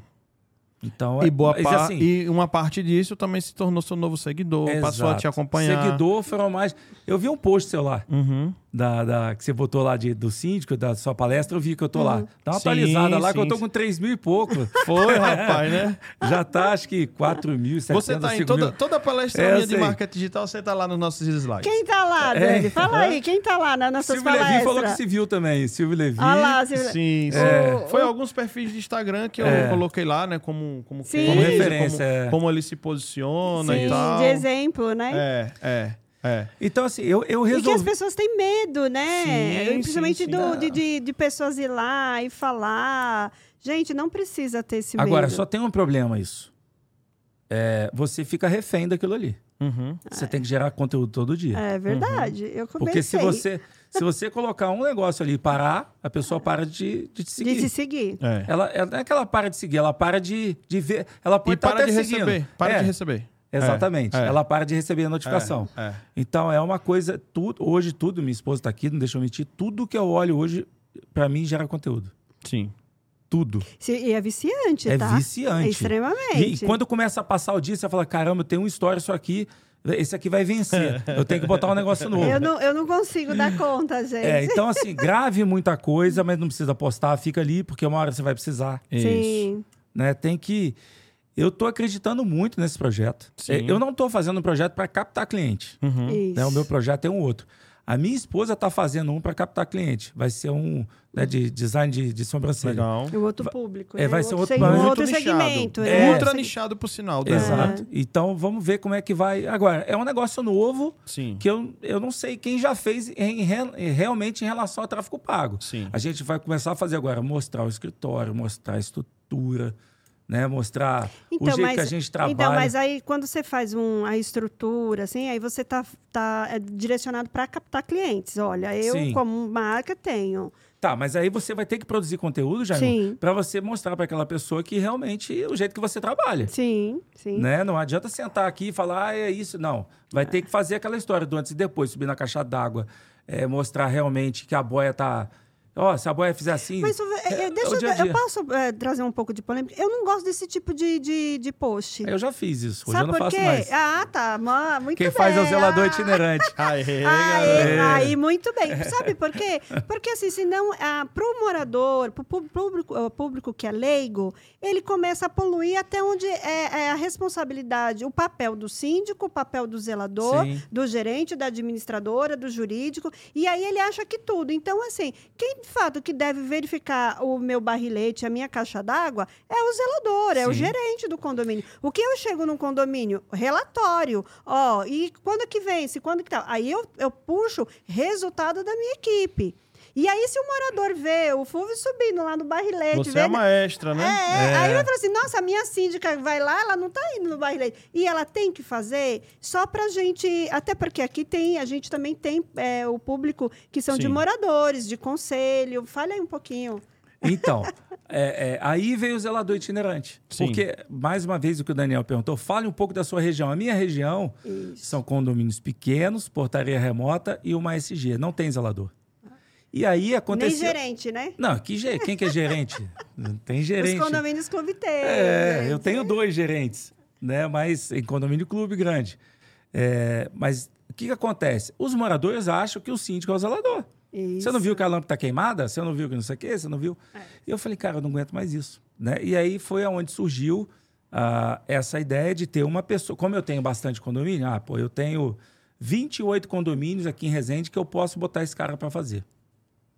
Então, e, boa par... assim, e uma parte disso também se tornou seu novo seguidor, exato. passou a te acompanhar. Seguidor foram mais. Eu vi um post seu lá, uhum. Da, da, que você botou lá de, do síndico, da sua palestra, eu vi que eu tô uhum. lá. Dá uma sim, atualizada lá, sim, que eu tô com 3 mil e pouco. (laughs) Foi, rapaz, né? (laughs) Já tá, acho que 4 mil, 700, Você tá em toda, toda palestra é, minha de marketing digital, você tá lá nos nossos slides. Quem tá lá, Dani? É. Fala aí, quem tá lá nas nossas Silvio palestras? Levi falou que se viu também, Silvio Levi. Ah lá, Silvio Sim, sim. É. Foi alguns perfis de Instagram que eu é. coloquei lá, né, como, como, sim. como referência. Como, é. como ele se posiciona sim, e tal. de exemplo, né? É, é. É. Então, assim, eu, eu resolvi... E que as pessoas têm medo, né? Sim, Principalmente sim, sim. Do, de, de, de, pessoas ir lá e falar. Gente, não precisa ter esse medo. Agora, só tem um problema isso. É, você fica refém daquilo ali. Uhum. Você é. tem que gerar conteúdo todo dia. É verdade. Uhum. Eu comecei. Porque se você, se você colocar um negócio ali e parar, a pessoa para de, de te seguir. De te seguir. É. Ela, ela, não é que ela para de seguir, ela para de, de ver. Ela pode e estar para até de seguindo. receber. Para é. de receber. Exatamente. É, é. Ela para de receber a notificação. É, é. então é uma coisa. Tudo, hoje, tudo, minha esposa está aqui, não deixa eu mentir, tudo que eu olho hoje, para mim, gera conteúdo. Sim. Tudo. E é viciante, é tá? viciante. É extremamente. E, e, quando começa a passar o dia, você fala: caramba, tem uma história isso aqui. Esse aqui vai vencer. eu tenho que botar um negócio novo. Eu não, eu não consigo dar conta, gente. É, então, assim, grave muita coisa, mas não precisa postar, fica ali, porque uma hora você vai precisar. Sim. Isso. Né? Tem que. Eu estou acreditando muito nesse projeto. É, eu não estou fazendo um projeto para captar cliente. Uhum. Né? O meu projeto é um outro. A minha esposa está fazendo um para captar cliente. Vai ser um né, de design de, de sobrancelha. Legal. O outro público. É, né? vai ser outro, outro, outro, outro segmento. É. É. Ultra nichado, por sinal. Né? Exato. Então, vamos ver como é que vai. Agora, é um negócio novo Sim. que eu, eu não sei quem já fez em, em, realmente em relação ao tráfego pago. Sim. A gente vai começar a fazer agora, mostrar o escritório, mostrar a estrutura, né? Mostrar então, o jeito mas, que a gente trabalha. Então, mas aí quando você faz um, a estrutura, assim, aí você tá, tá é direcionado para captar clientes. Olha, eu Sim. como marca tenho. Tá, mas aí você vai ter que produzir conteúdo, Jair, para você mostrar para aquela pessoa que realmente é o jeito que você trabalha. Sim, sim. Né? Não adianta sentar aqui e falar, ah, é isso. Não. Vai ter que fazer aquela história do antes e depois, subir na caixa d'água, é, mostrar realmente que a boia tá Ó, oh, se a boia fizer assim. Mas é, é, deixa eu, eu posso é, trazer um pouco de polêmica. Eu não gosto desse tipo de, de, de post. Eu já fiz isso. Hoje Sabe eu não por faço quê? mais. Ah, tá. Muito Quem bem. faz é o zelador ah. itinerante. (laughs) Aí, aí, aí, muito bem. Sabe por quê? Porque assim, senão, ah, para o morador, para o público, público que é leigo, ele começa a poluir até onde é, é, a responsabilidade, o papel do síndico, o papel do zelador, Sim. do gerente, da administradora, do jurídico. E aí ele acha que tudo. Então, assim, quem de fato que deve verificar o meu barrilete, a minha caixa d'água, é o zelador, é Sim. o gerente do condomínio. O que eu chego no condomínio? Relatório. Ó, e quando que vence? Quando que tá? Aí eu, eu puxo resultado da minha equipe. E aí, se o morador vê o Fulvio subindo lá no barrilete... Você vê... é a maestra, né? É, é. aí ele fala assim, nossa, a minha síndica vai lá, ela não tá indo no barrilete. E ela tem que fazer só pra gente... Até porque aqui tem, a gente também tem é, o público que são Sim. de moradores, de conselho. Fale aí um pouquinho. Então, (laughs) é, é, aí veio o zelador itinerante. Sim. Porque, mais uma vez, o que o Daniel perguntou, fale um pouco da sua região. A minha região Isso. são condomínios pequenos, portaria remota e uma SG. Não tem zelador. E aí aconteceu... Nem gerente, né? Não, que quem que é gerente? Tem gerente. Os condomínios clube tem. É, eu tenho dois gerentes, né? Mas em condomínio clube grande. É, mas o que, que acontece? Os moradores acham que o síndico é o zelador. Isso. Você não viu que a lâmpada está queimada? Você não viu que não sei o quê? Você não viu? É. E eu falei, cara, eu não aguento mais isso. Né? E aí foi aonde surgiu uh, essa ideia de ter uma pessoa. Como eu tenho bastante condomínio, ah, pô, eu tenho 28 condomínios aqui em Resende que eu posso botar esse cara para fazer.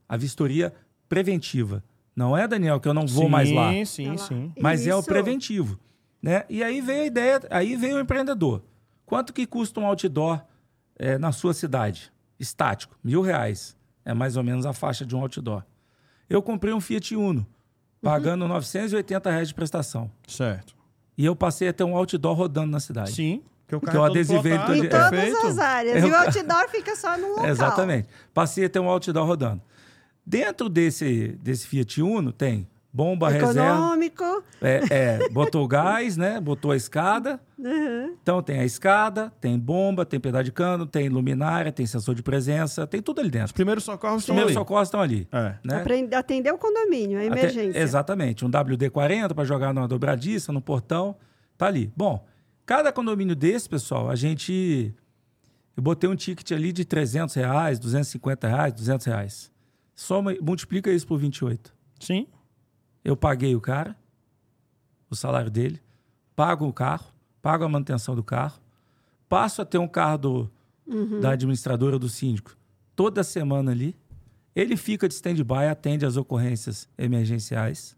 A vistoria preventiva. Não é, Daniel, que eu não vou sim, mais lá. Sim, sim, sim. Mas Isso. é o preventivo. Né? E aí veio a ideia, aí veio o empreendedor. Quanto que custa um outdoor é, na sua cidade? Estático, mil reais. É mais ou menos a faixa de um outdoor. Eu comprei um Fiat Uno, pagando uhum. 980 reais de prestação. Certo. E eu passei a ter um outdoor rodando na cidade. Sim. Que o carro eu adesivei todo em todas Perfeito. as áreas. Eu... E o (laughs) outdoor fica só no local. Exatamente. Passei a ter um outdoor rodando. Dentro desse, desse Fiat Uno tem bomba Econômico. reserva. É, é, botou (laughs) gás, né? Botou a escada. Uhum. Então tem a escada, tem bomba, tem pedal de cano, tem luminária, tem sensor de presença, tem tudo ali dentro. Os primeiros socorros estão ali. Os primeiros socorros estão ali. É. Né? Atender o condomínio, a emergência. Até, exatamente. Um WD-40 para jogar numa dobradiça, no portão. Tá ali. Bom, cada condomínio desse, pessoal, a gente... Eu botei um ticket ali de 300 reais, 250 reais, 200 reais. Soma, multiplica isso por 28. Sim. Eu paguei o cara, o salário dele, pago o carro, pago a manutenção do carro, passo a ter um carro do, uhum. da administradora do síndico toda semana ali. Ele fica de stand-by, atende às ocorrências emergenciais.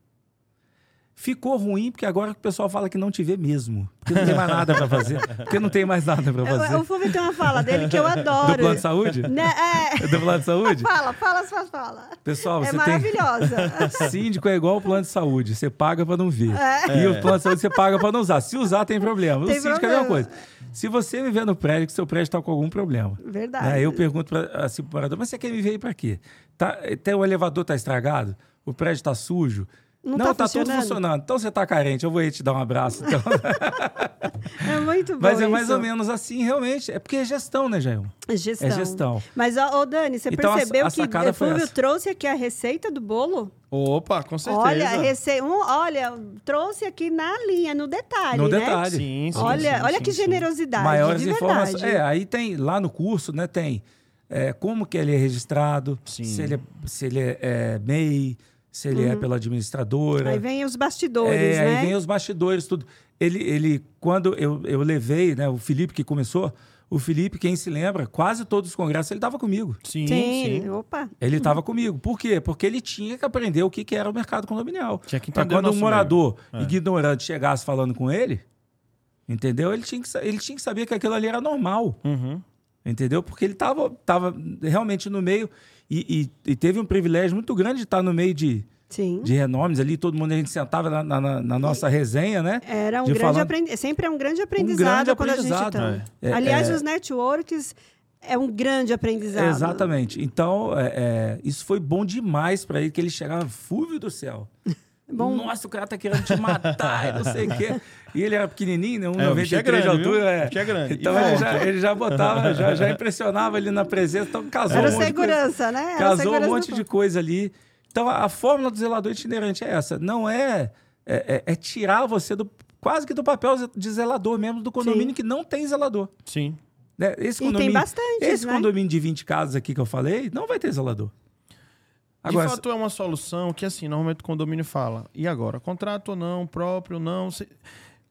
Ficou ruim porque agora o pessoal fala que não te vê mesmo. Porque não tem mais nada para fazer. Porque não tem mais nada para fazer. O Fulvio tem uma fala dele que eu adoro. Do plano de saúde? Né? É. (laughs) Do plano de saúde? Fala, fala sua fala. Pessoal, é você é maravilhosa. Tem... (laughs) Síndico é igual o plano de saúde. Você paga para não ver. É. E o plano de saúde você paga para não usar. Se usar, tem problema. Tem o síndico problema. é a mesma coisa. Se você viver no prédio, que seu prédio está com algum problema. Verdade. Né? Eu pergunto pra, assim, para o morador, mas você quer me ver para quê? Tá, até o elevador está estragado? O prédio está sujo? Não, não tá, tá tudo funcionando. Então você tá carente, eu vou te dar um abraço. Então. (laughs) é muito bom. Mas é isso. mais ou menos assim, realmente. É porque é gestão, né, Jair? É gestão. É gestão. Mas, ô, Dani, você então, percebeu a, a que o Fulvio trouxe aqui a receita do bolo? Opa, com certeza. Olha, rece... um, olha, trouxe aqui na linha, no detalhe. No né? detalhe. Sim, sim, olha, sim, olha sim, que generosidade. Maiores informações. É, aí tem lá no curso, né? Tem é, como que ele é registrado, se ele é, se ele é, é MEI se ele é uhum. é pela administradora. Aí vem os bastidores, é, né? Aí vem os bastidores, tudo. Ele, ele quando eu, eu levei, né, o Felipe que começou, o Felipe, quem se lembra, quase todos os congressos ele estava comigo. Sim, sim, sim. Opa. Ele estava comigo. Por quê? Porque ele tinha que aprender o que, que era o mercado condominial. Tinha que entender pra quando um morador meio. ignorante chegasse falando com ele, entendeu? Ele tinha que, ele tinha que saber que aquilo ali era normal. Uhum. Entendeu? Porque ele estava tava realmente no meio. E, e, e, teve um privilégio muito grande de estar no meio de, Sim. de renomes ali, todo mundo a gente sentava na, na, na nossa resenha, né? Era um grande falando... aprendi... sempre é um grande aprendizado um grande quando aprendizado. a gente tá. É. Aliás, é... os networks é um grande aprendizado. Exatamente. Então, é, é isso foi bom demais para ele, que ele chegava, fúvio do céu. (laughs) Bom. Nossa, o cara tá querendo te matar, e não sei o quê. (laughs) E ele era pequenininho, né? 1,93 é, é de altura. É. é grande. Então ele já, ele já, botava, já, já impressionava ali na presença. Então casou era um monte segurança, de coisa. né? Era casou segurança um monte de coisa ali. Então a, a fórmula do zelador itinerante é essa. Não é, é, é, é tirar você do quase que do papel de zelador mesmo do condomínio Sim. que não tem zelador. Sim. Né? Esse condomínio, e tem bastante, Esse né? condomínio de 20 casas aqui que eu falei, não vai ter zelador. Agora, de fato, é uma solução que, assim, normalmente o condomínio fala. E agora? Contrato ou não? Próprio ou não? Se...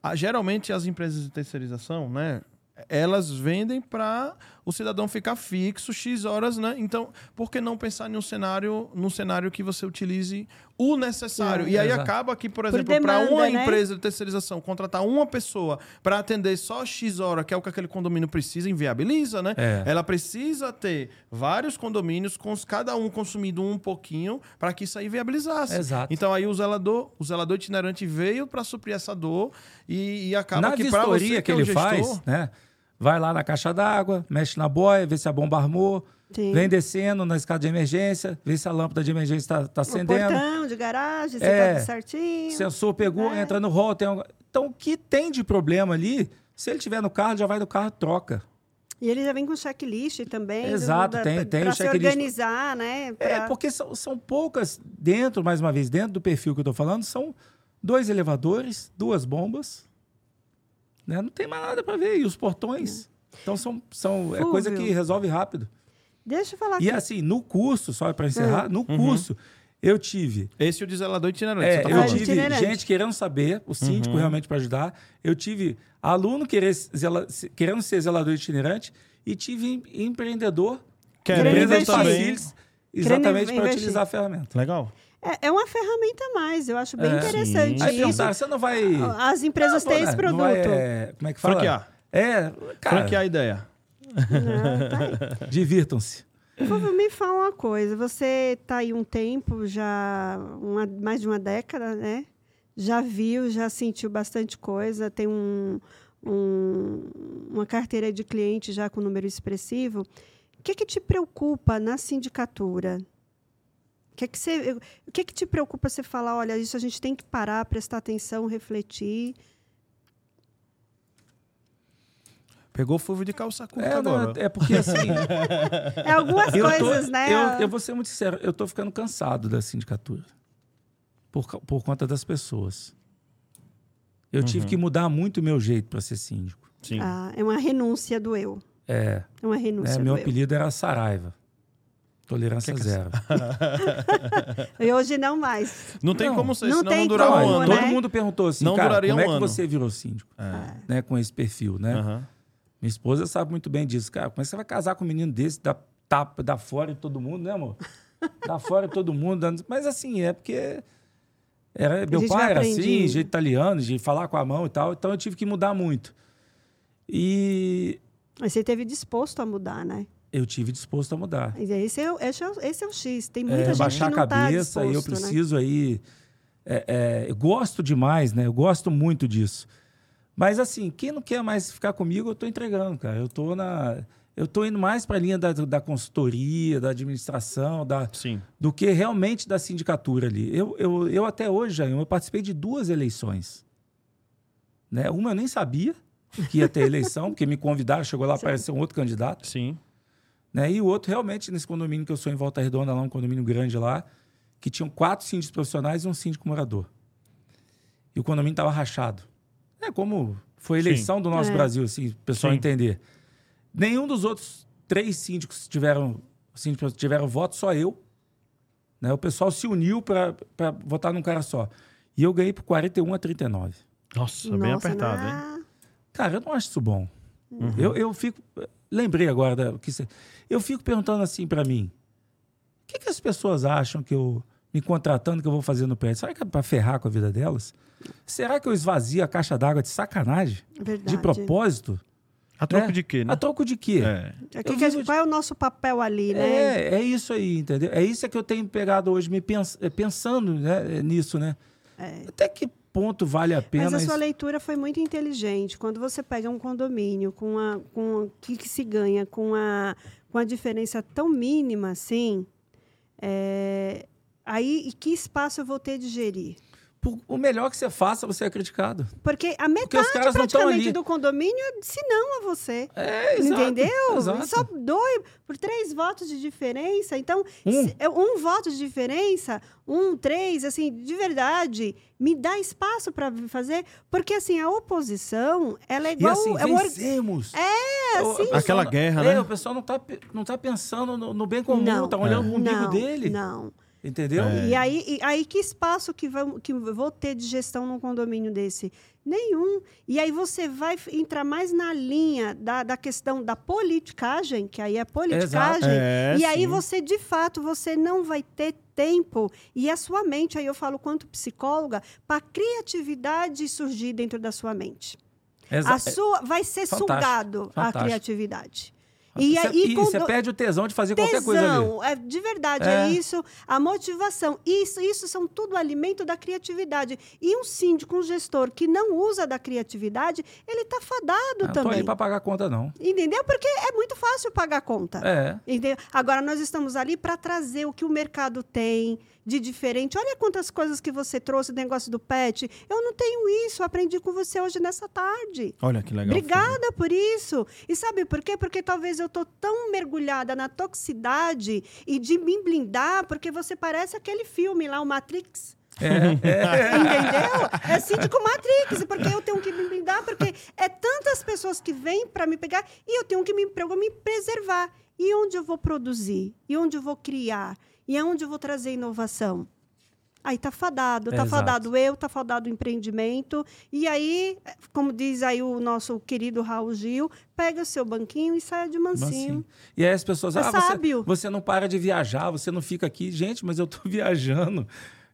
Ah, geralmente, as empresas de terceirização, né? Elas vendem para o cidadão ficar fixo X horas, né? Então, por que não pensar em um cenário, num cenário que você utilize o necessário? É, e aí exato. acaba que, por exemplo, para uma né? empresa de terceirização contratar uma pessoa para atender só X hora, que é o que aquele condomínio precisa, inviabiliza, né? É. Ela precisa ter vários condomínios, com cada um consumindo um pouquinho, para que isso aí viabilizasse. Exato. Então aí o zelador, o zelador itinerante veio para suprir essa dor e, e acaba Na que para você que, que é ele gestor, faz, né? Vai lá na caixa d'água, mexe na boia, vê se a bomba armou, Sim. vem descendo na escada de emergência, vê se a lâmpada de emergência está tá acendendo. O portão de garagem, se é, tá tudo certinho. Sensor pegou, é. entra no rol. Tem um... Então, o que tem de problema ali, se ele tiver no carro, já vai do carro troca. E ele já vem com checklist também. Exato, do, tem, tem o checklist. se organizar, né? Pra... É, porque são, são poucas, dentro, mais uma vez, dentro do perfil que eu estou falando, são dois elevadores, duas bombas, né? Não tem mais nada para ver. E os portões. Então são, são é coisa que resolve rápido. Deixa eu falar E aqui. assim, no curso, só para encerrar, é. no uhum. curso, Eu tive. Esse é o de zelador itinerante. É, tá eu tive itinerante. gente querendo saber, o síndico uhum. realmente para ajudar. Eu tive aluno querer, zela, querendo ser zelador itinerante e tive empreendedor querendo também. Exatamente para utilizar a ferramenta. Legal. É, é uma ferramenta a mais, eu acho bem é, interessante. Sim. Aí pensar, você não vai. As empresas não, têm esse produto. Vai, é, como é que fala? Franquear. É, cara. Franquear a ideia. Tá (laughs) Divirtam-se. Por favor, me fala uma coisa. Você está aí um tempo, já uma, mais de uma década, né? Já viu, já sentiu bastante coisa, tem um, um, uma carteira de cliente já com número expressivo. O que, que te preocupa na sindicatura? O que, que, você, o que, que te preocupa você falar, olha, isso a gente tem que parar, prestar atenção, refletir? Pegou fogo de calça curta é, agora. Não, é porque assim. (laughs) é algumas coisas, tô, né? Eu, eu vou ser muito sincero, eu tô ficando cansado da sindicatura. Por, por conta das pessoas. Eu uhum. tive que mudar muito o meu jeito para ser síndico. Sim. Ah, é uma renúncia do eu. É. É uma renúncia. É, meu apelido eu. era Saraiva. Tolerância que zero. (laughs) e hoje não mais. Não tem não, como ser, não não durar um ano. Né? Todo mundo perguntou assim, não cara, duraria como um é que ano. você virou síndico? É. Né, com esse perfil, né? Uhum. Minha esposa sabe muito bem disso. Cara, como é que você vai casar com um menino desse, dá tapa, dá fora de todo mundo, né, amor? (laughs) dá fora de todo mundo. Mas assim, é porque... Era, meu pai era assim, jeito italiano, de falar com a mão e tal. Então eu tive que mudar muito. E... Mas você teve disposto a mudar, né? Eu tive disposto a mudar. Esse é, esse é, esse é o X. Tem muita é, gente baixar que não a tá cabeça tá disposto, e eu né? preciso né? aí. É, é, eu gosto demais, né? Eu gosto muito disso. Mas assim, quem não quer mais ficar comigo, eu estou entregando, cara. Eu estou na. Eu estou indo mais para a linha da, da consultoria, da administração, da, Sim. do que realmente da sindicatura ali. Eu, eu, eu até hoje, eu participei de duas eleições. Né? Uma eu nem sabia que ia ter eleição, porque me convidaram, chegou lá, (laughs) apareceu um outro candidato. Sim. Né? E o outro, realmente, nesse condomínio que eu sou em Volta Redonda, lá um condomínio grande lá, que tinham quatro síndicos profissionais e um síndico morador. E o condomínio estava rachado. É como foi a eleição Sim. do nosso é. Brasil, assim, o pessoal Sim. entender. Nenhum dos outros três síndicos tiveram, síndicos tiveram voto, só eu. Né? O pessoal se uniu para votar num cara só. E eu ganhei por 41 a 39. Nossa, Nossa bem apertado, hein? É? Cara, eu não acho isso bom. Uhum. Eu, eu fico. Lembrei agora da, que eu fico perguntando assim para mim: o que, que, as pessoas acham que eu me contratando que eu vou fazer no prédio? Será que é para ferrar com a vida delas? Será que eu esvazio a caixa d'água de sacanagem? Verdade. De propósito? A troco né? de quê, né? A troco de quê? É. É que, que, qual é o nosso papel ali, né? É, é isso aí, entendeu? É isso que eu tenho pegado hoje, me pens é, pensando né, nisso, né? É. Até que ponto vale a pena. Mas a sua leitura foi muito inteligente. Quando você pega um condomínio com a, com o que, que, se ganha com a, com a diferença tão mínima assim, é, aí que espaço eu vou ter de gerir? O melhor que você faça, você é criticado. Porque a metade Porque praticamente do condomínio se não a você. É, exato, Entendeu? Exato. Só dois, por três votos de diferença. Então, um. Se, um voto de diferença, um, três, assim, de verdade, me dá espaço para fazer. Porque, assim, a oposição, ela é igual... E assim, é vencemos. É, assim... Aquela guerra, né? É, o pessoal não tá, não tá pensando no, no bem comum, não, tá olhando é. o umbigo não, dele. Não, Entendeu? É. E, aí, e aí, que espaço que, vão, que vou ter de gestão num condomínio desse? Nenhum. E aí você vai entrar mais na linha da, da questão da politicagem, que aí é politicagem. É, e aí você, de fato, você não vai ter tempo e a sua mente, aí eu falo quanto psicóloga, para criatividade surgir dentro da sua mente. Exa a sua vai ser fantástico, sugado fantástico. a criatividade. E, você, aí, você perde o tesão de fazer tesão, qualquer coisa ali. É, de verdade, é. é. isso. A motivação. Isso, isso são tudo alimento da criatividade. E um síndico, um gestor que não usa da criatividade, ele está fadado não, também. Não estou ali para pagar conta, não. Entendeu? Porque é muito fácil pagar conta. É. Entendeu? Agora, nós estamos ali para trazer o que o mercado tem, de diferente. Olha quantas coisas que você trouxe, o negócio do pet. Eu não tenho isso, aprendi com você hoje nessa tarde. Olha que legal. Obrigada filho. por isso. E sabe por quê? Porque talvez eu tô tão mergulhada na toxicidade e de me blindar, porque você parece aquele filme lá, o Matrix. É, é. (laughs) Entendeu? É síndico Matrix, porque eu tenho que me blindar, porque é tantas pessoas que vêm para me pegar e eu tenho que me, me preservar. E onde eu vou produzir? E onde eu vou criar? E aonde eu vou trazer inovação? Aí tá fadado, tá Exato. fadado eu, tá fadado o empreendimento. E aí, como diz aí o nosso querido Raul Gil, pega o seu banquinho e sai de mansinho. mansinho. E aí as pessoas, é ah, você, você, não para de viajar, você não fica aqui. Gente, mas eu tô (laughs) viajando.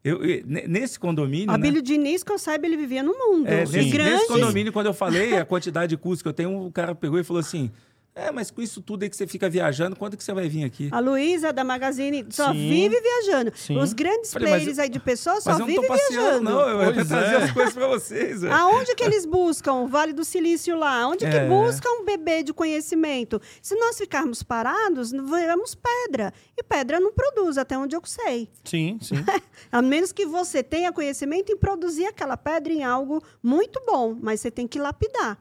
Eu, eu, nesse condomínio. Abílio né? Diniz, que eu saiba, ele vivia no mundo. É, nesse, nesse condomínio, quando eu falei a quantidade de custos que eu tenho, o cara pegou e falou assim: é, mas com isso tudo aí que você fica viajando, quando que você vai vir aqui? A Luísa da Magazine só Sim. vive viajando. Sim. Os grandes Falei, players aí de pessoas só vivem viajando. Não, eu vou trazer é. as coisas para vocês. Véio. Aonde que eles buscam? O Vale do Silício lá. Onde é. que buscam um bebê de conhecimento? Se nós ficarmos parados, viramos pedra. E pedra não produz, até onde eu sei. Sim, sim. (laughs) A menos que você tenha conhecimento em produzir aquela pedra em algo muito bom, mas você tem que lapidar.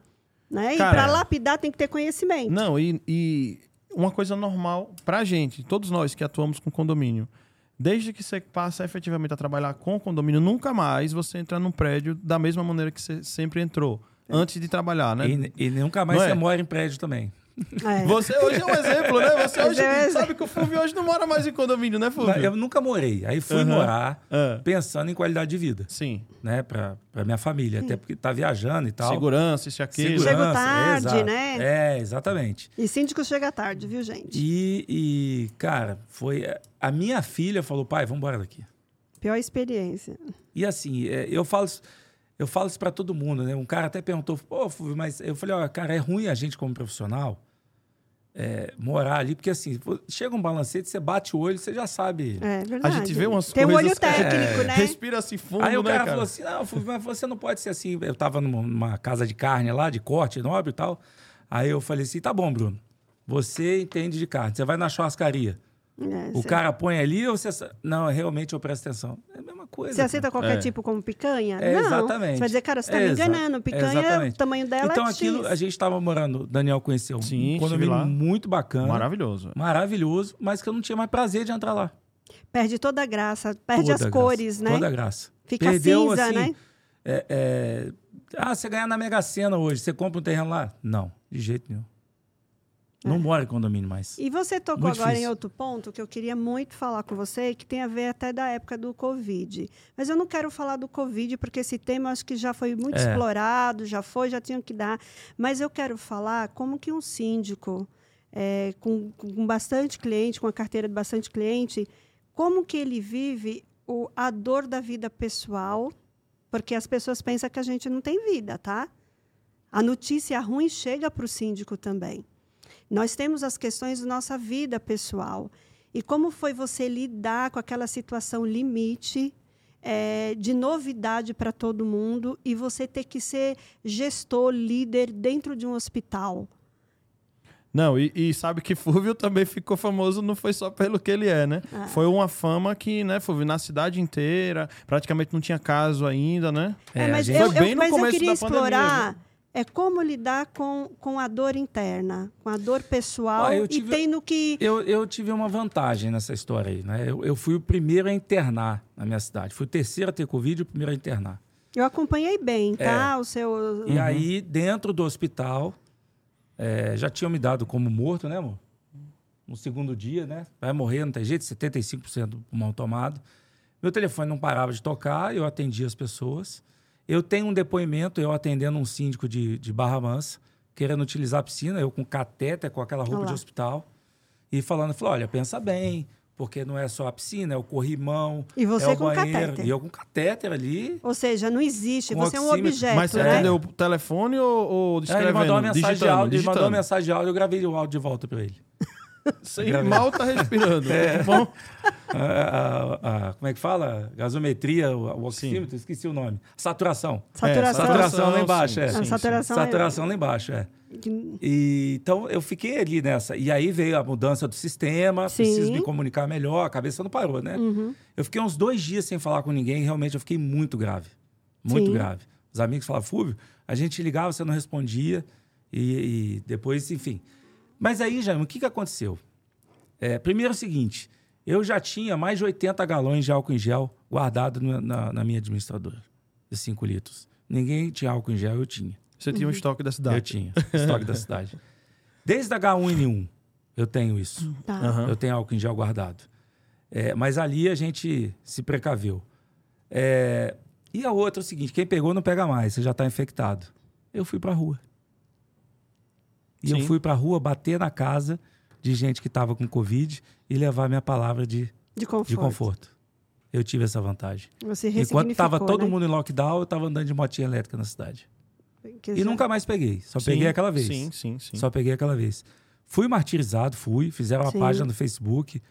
Né? Cara, e para lapidar tem que ter conhecimento. Não, e, e uma coisa normal pra gente, todos nós que atuamos com condomínio, desde que você passa efetivamente a trabalhar com condomínio, nunca mais você entra num prédio da mesma maneira que você sempre entrou, antes de trabalhar, né? E, e nunca mais Não você é? mora em prédio também. É. (laughs) Você hoje é um exemplo, né? Você hoje é sabe que o Fulvio hoje não mora mais em condomínio, né, Fulvio? Eu nunca morei. Aí fui uhum. morar uhum. pensando em qualidade de vida. Sim. Né? Pra, pra minha família. Sim. Até porque tá viajando e tal. Segurança, isso aqui. Segurança, Chego tarde, né? É, exatamente. E síndico chega tarde, viu, gente? E, e, cara, foi... A minha filha falou, pai, vamos embora daqui. Pior experiência. E assim, é, eu falo... Eu falo isso para todo mundo, né? Um cara até perguntou, pô, mas eu falei, ó, cara, é ruim a gente como profissional é, morar ali, porque assim, chega um balancete, você bate o olho, você já sabe. É verdade. A gente vê umas Tem coisas... Tem um olho técnico, é, né? Respira assim fundo, Aí o né, cara, falou assim, não, mas você não pode ser assim. Eu tava numa casa de carne lá, de corte nobre e tal. Aí eu falei assim, tá bom, Bruno, você entende de carne, você vai na churrascaria. É, o cara põe ali ou você. Não, realmente eu presto atenção. É a mesma coisa. Você aceita qualquer é. tipo como picanha? É, não. Exatamente. Você vai dizer, cara, você tá me enganando. Picanha, o tamanho dela então, é aquilo, X. a gente estava morando, Daniel conheceu Sim, um condomínio muito bacana. Maravilhoso. Maravilhoso, mas que eu não tinha mais prazer de entrar lá. Perde toda a graça, perde toda as cores, né? Toda a graça. Fica Perdeu, cinza, assim, né? É, é... Ah, você ganhar na Mega Sena hoje, você compra um terreno lá? Não, de jeito nenhum. Não é. mora em condomínio mais. E você tocou muito agora difícil. em outro ponto que eu queria muito falar com você, que tem a ver até da época do Covid. Mas eu não quero falar do Covid, porque esse tema acho que já foi muito é. explorado, já foi, já tinha que dar. Mas eu quero falar como que um síndico, é, com, com bastante cliente, com a carteira de bastante cliente, como que ele vive o, a dor da vida pessoal, porque as pessoas pensam que a gente não tem vida, tá? A notícia ruim chega para o síndico também. Nós temos as questões da nossa vida pessoal. E como foi você lidar com aquela situação limite é, de novidade para todo mundo e você ter que ser gestor, líder dentro de um hospital? Não, e, e, sabe que Fúvio também ficou famoso, não foi só pelo que ele é, né? Ah. Foi uma fama que, né, Fúvio, na cidade inteira, praticamente não tinha caso ainda, né? É, é mas eu, eu, mas eu queria explorar é como lidar com, com a dor interna, com a dor pessoal ah, tive, e tendo que. Eu, eu tive uma vantagem nessa história aí, né? Eu, eu fui o primeiro a internar na minha cidade. Fui o terceiro a ter Covid e o primeiro a internar. Eu acompanhei bem, tá? É. O seu. E uhum. aí, dentro do hospital, é, já tinham me dado como morto, né, amor? No segundo dia, né? Vai morrer, não tem jeito, 75% do pulmão tomado. Meu telefone não parava de tocar, eu atendia as pessoas. Eu tenho um depoimento, eu atendendo um síndico de, de Barra Mansa, querendo utilizar a piscina, eu com catéter, com aquela roupa Olá. de hospital, e falando, falou, olha, pensa bem, porque não é só a piscina, é o corrimão, e você é com banheiro. Catéter. E eu com catéter ali. Ou seja, não existe, você é um objeto, Mas você né? atendeu o telefone ou, ou escrevendo, é, ele mandou uma mensagem digitando, de áudio, ele mandou uma mensagem de áudio, eu gravei o áudio de volta para ele. Sem mal tá respirando. (laughs) É. Bom. A, a, a, como é que fala? Gasometria, o, o oxímetro, sim. esqueci o nome. Saturação. Saturação. É, saturação lá embaixo, sim, é. Sim, saturação, saturação lá embaixo, é. E, então eu fiquei ali nessa. E aí veio a mudança do sistema, preciso me comunicar melhor, a cabeça não parou, né? Uhum. Eu fiquei uns dois dias sem falar com ninguém, realmente eu fiquei muito grave. Muito grave. Os amigos falavam, Fúvio, a gente ligava, você não respondia. E, e depois, enfim. Mas aí, Jaime, o que, que aconteceu? É, primeiro é o seguinte: Eu já tinha mais de 80 galões de álcool em gel guardado na, na minha administradora, de 5 litros. Ninguém tinha álcool em gel, eu tinha. Você tinha um estoque da cidade? Eu tinha, estoque da cidade. Desde a H1N1 eu tenho isso. Tá. Uhum. Eu tenho álcool em gel guardado. É, mas ali a gente se precaveu. É, e a outra é o seguinte: quem pegou não pega mais, você já está infectado. Eu fui para a rua. E Sim. eu fui para a rua bater na casa de gente que estava com Covid e levar minha palavra de, de, conforto. de conforto. Eu tive essa vantagem. Você Enquanto estava todo né? mundo em lockdown, eu estava andando de motinha elétrica na cidade. Que e já... nunca mais peguei. Só sim, peguei aquela vez. Sim, sim, sim. Só peguei aquela vez. Fui martirizado, fui. Fizeram uma sim. página no Facebook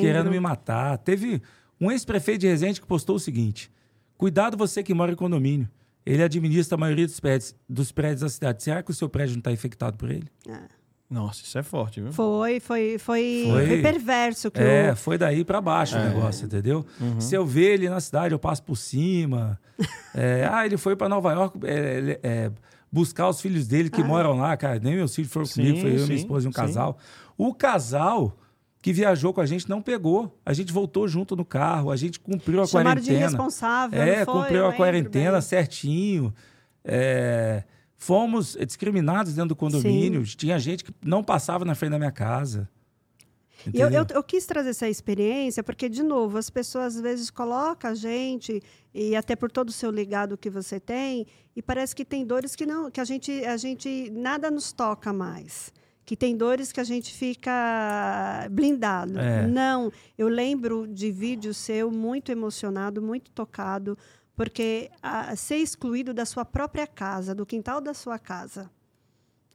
querendo me matar. Teve um ex-prefeito de Resende que postou o seguinte: Cuidado você que mora em condomínio. Ele administra a maioria dos prédios, dos prédios da cidade. Será que o seu prédio não está infectado por ele? É. Nossa, isso é forte, viu? Foi, foi, foi, foi perverso. Que é, eu... foi daí para baixo é. o negócio, entendeu? Uhum. Se eu ver ele na cidade, eu passo por cima. (laughs) é, ah, ele foi para Nova York é, é, buscar os filhos dele que ah. moram lá, cara. Nem meus filhos foram sim, comigo, foi eu, sim, minha esposa e um sim. casal. O casal que viajou com a gente não pegou. A gente voltou junto no carro, a gente cumpriu a Chamaram quarentena. de irresponsável, É, cumpriu a quarentena bem. certinho. É, fomos discriminados dentro do condomínio. Sim. Tinha gente que não passava na frente da minha casa. Eu, eu, eu, quis trazer essa experiência porque, de novo, as pessoas às vezes colocam a gente, e até por todo o seu legado que você tem, e parece que tem dores que não, que a gente, a gente nada nos toca mais. Que tem dores que a gente fica blindado. É. Não, eu lembro de vídeo seu muito emocionado, muito tocado, porque a, ser excluído da sua própria casa, do quintal da sua casa.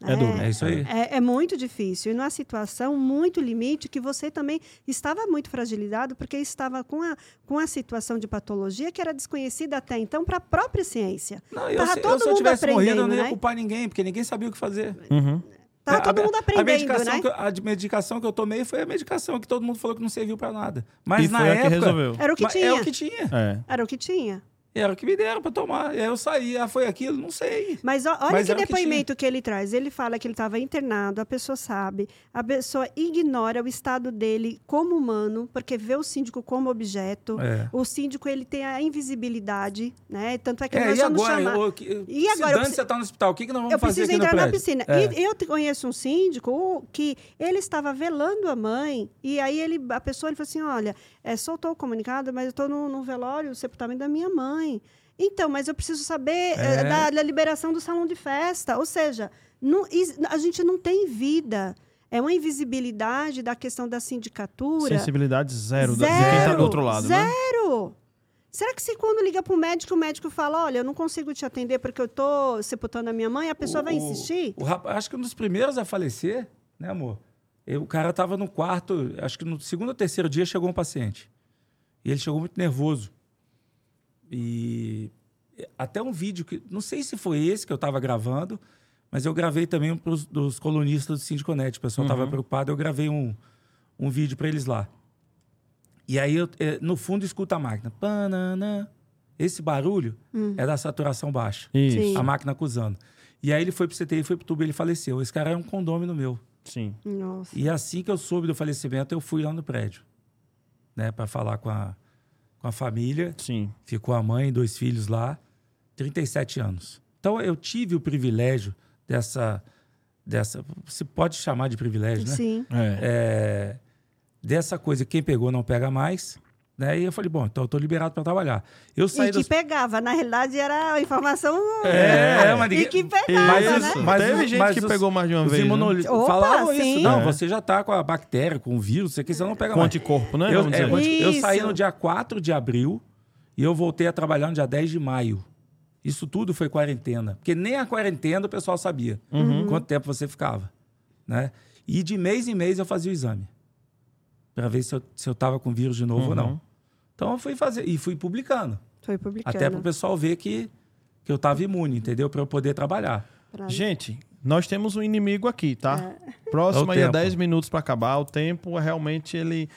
É, duro, é isso aí. É, é, muito difícil. E numa situação muito limite, que você também estava muito fragilizado, porque estava com a, com a situação de patologia que era desconhecida até então para a própria ciência. Não, eu, se, eu, se eu tivesse morrido, eu não ia né? culpar ninguém, porque ninguém sabia o que fazer. Uhum. Tá todo a, mundo aprendendo, a medicação, né? que, a medicação que eu tomei foi a medicação que todo mundo falou que não serviu para nada. Mas e na época... Era o que tinha. É o que tinha. É. Era o que tinha. Era o que me deram para tomar. E aí eu saí. Ah, foi aquilo? Não sei. Mas ó, olha Mas que depoimento que, que, ele traz. Ele fala que ele estava internado, a pessoa sabe, a pessoa ignora o estado dele como humano, porque vê o síndico como objeto. É. O síndico ele tem a invisibilidade, né? Tanto é que é, nós e agora? Chamar... Eu, eu, e agora? Preciso... você está no hospital, o que, que nós vamos eu fazer aqui no entrar na piscina. É. E eu conheço um síndico que ele estava velando a mãe e aí ele, a pessoa ele falou assim, olha, é, soltou o comunicado, mas eu estou no, no velório, o sepultamento da minha mãe. Então, mas eu preciso saber é. É, da, da, liberação do salão de festa. Ou seja, não, a gente não tem vida. É uma invisibilidade da questão da sindicatura. Sensibilidade zero, zero de quem está do outro lado. Né? Zero! Né? Será que se quando liga para o médico, o médico fala: Olha, eu não consigo te atender porque eu estou sepultando a minha mãe, a pessoa o, vai insistir? O, o, acho que um dos primeiros a falecer, né, amor? Eu, o cara estava no quarto, acho que no segundo ou terceiro dia chegou um paciente. E ele chegou muito nervoso. E até um vídeo que. Não sei se foi esse que eu estava gravando, mas eu gravei também pros, dos colunistas do Sindiconet. O pessoal estava uhum. preocupado, eu gravei um, um vídeo para eles lá. E aí, eu, é, no fundo, escuta a máquina. Panana. Esse barulho hum. é da saturação baixa. Isso. A máquina acusando. E aí ele foi pro CTI, foi pro tubo, ele faleceu. Esse cara era um condômino meu. Sim. Nossa. E assim que eu soube do falecimento, eu fui lá no prédio, né, para falar com a, com a família. Sim. Ficou a mãe e dois filhos lá, 37 anos. Então eu tive o privilégio dessa dessa, se pode chamar de privilégio, né? Sim. É. É, dessa coisa quem pegou não pega mais. Né? E eu falei, bom, então eu tô liberado para trabalhar. Eu saí e que das... pegava, na realidade era a informação. É, é mas E que pegava, mas, né? Mas teve gente mas que os, pegou mais de uma vez. Imunol... Né? Falavam sim. isso. Não, é. você já tá com a bactéria, com o vírus, você, você não pega com mais. anticorpo, né? Eu, é, eu saí no dia 4 de abril e eu voltei a trabalhar no dia 10 de maio. Isso tudo foi quarentena. Porque nem a quarentena o pessoal sabia uhum. quanto tempo você ficava. Né? E de mês em mês eu fazia o exame. Para ver se eu, se eu tava com vírus de novo uhum. ou não. Então eu fui fazer e fui publicando. Foi publicando. Até para o pessoal ver que, que eu estava imune, entendeu? Para eu poder trabalhar. Gente, nós temos um inimigo aqui, tá? É. Próximo é aí é 10 minutos para acabar. O tempo realmente ele.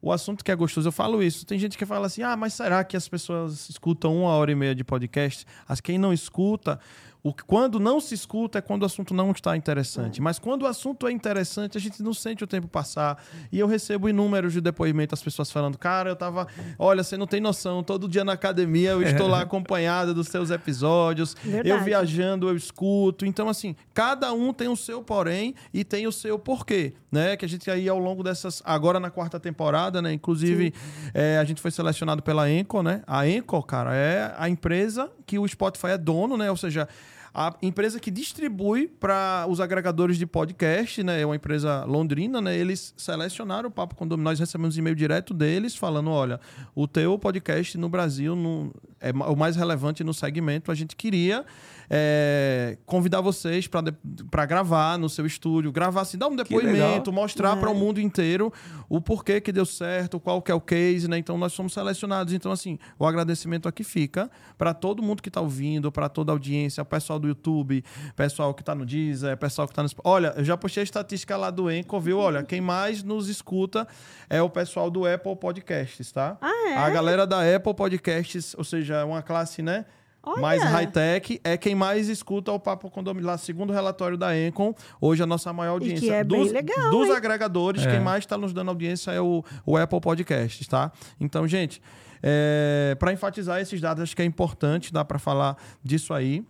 O assunto que é gostoso, eu falo isso. Tem gente que fala assim: ah, mas será que as pessoas escutam uma hora e meia de podcast? As quem não escuta, O, quando não se escuta é quando o assunto não está interessante. É. Mas quando o assunto é interessante, a gente não sente o tempo passar. E eu recebo inúmeros de depoimentos, as pessoas falando, cara, eu tava. Olha, você não tem noção, todo dia na academia eu estou lá acompanhada dos seus episódios. Verdade. Eu viajando, eu escuto. Então, assim, cada um tem o seu porém e tem o seu porquê, né? Que a gente aí ao longo dessas. Agora na quarta temporada, né? Inclusive, é, a gente foi selecionado pela Enco, né? A Enco, cara, é a empresa que o Spotify é dono, né? Ou seja, a empresa que distribui para os agregadores de podcast, né, é uma empresa londrina, né, eles selecionaram o Papo Condomínio. Nós recebemos e-mail direto deles falando: olha, o teu podcast no Brasil é o mais relevante no segmento. A gente queria é, convidar vocês para gravar no seu estúdio, gravar assim, dar um depoimento, mostrar é. para o mundo inteiro o porquê que deu certo, qual que é o case, né? Então nós somos selecionados. Então, assim, o agradecimento aqui fica para todo mundo que está ouvindo, para toda a audiência, o pessoal do YouTube, pessoal que está no Deezer, pessoal que está no. Olha, eu já postei a estatística lá do Enco, viu? Olha, quem mais nos escuta é o pessoal do Apple Podcasts, tá? Ah, é? A galera da Apple Podcasts, ou seja, é uma classe, né? Olha. mais high-tech, é quem mais escuta o Papo Condomínio. Lá, segundo o relatório da Encom, hoje a nossa maior audiência. E que é dos, bem legal, dos agregadores, é. quem mais está nos dando audiência é o, o Apple Podcasts, tá? Então, gente, é, para enfatizar esses dados, acho que é importante, dá para falar disso aí.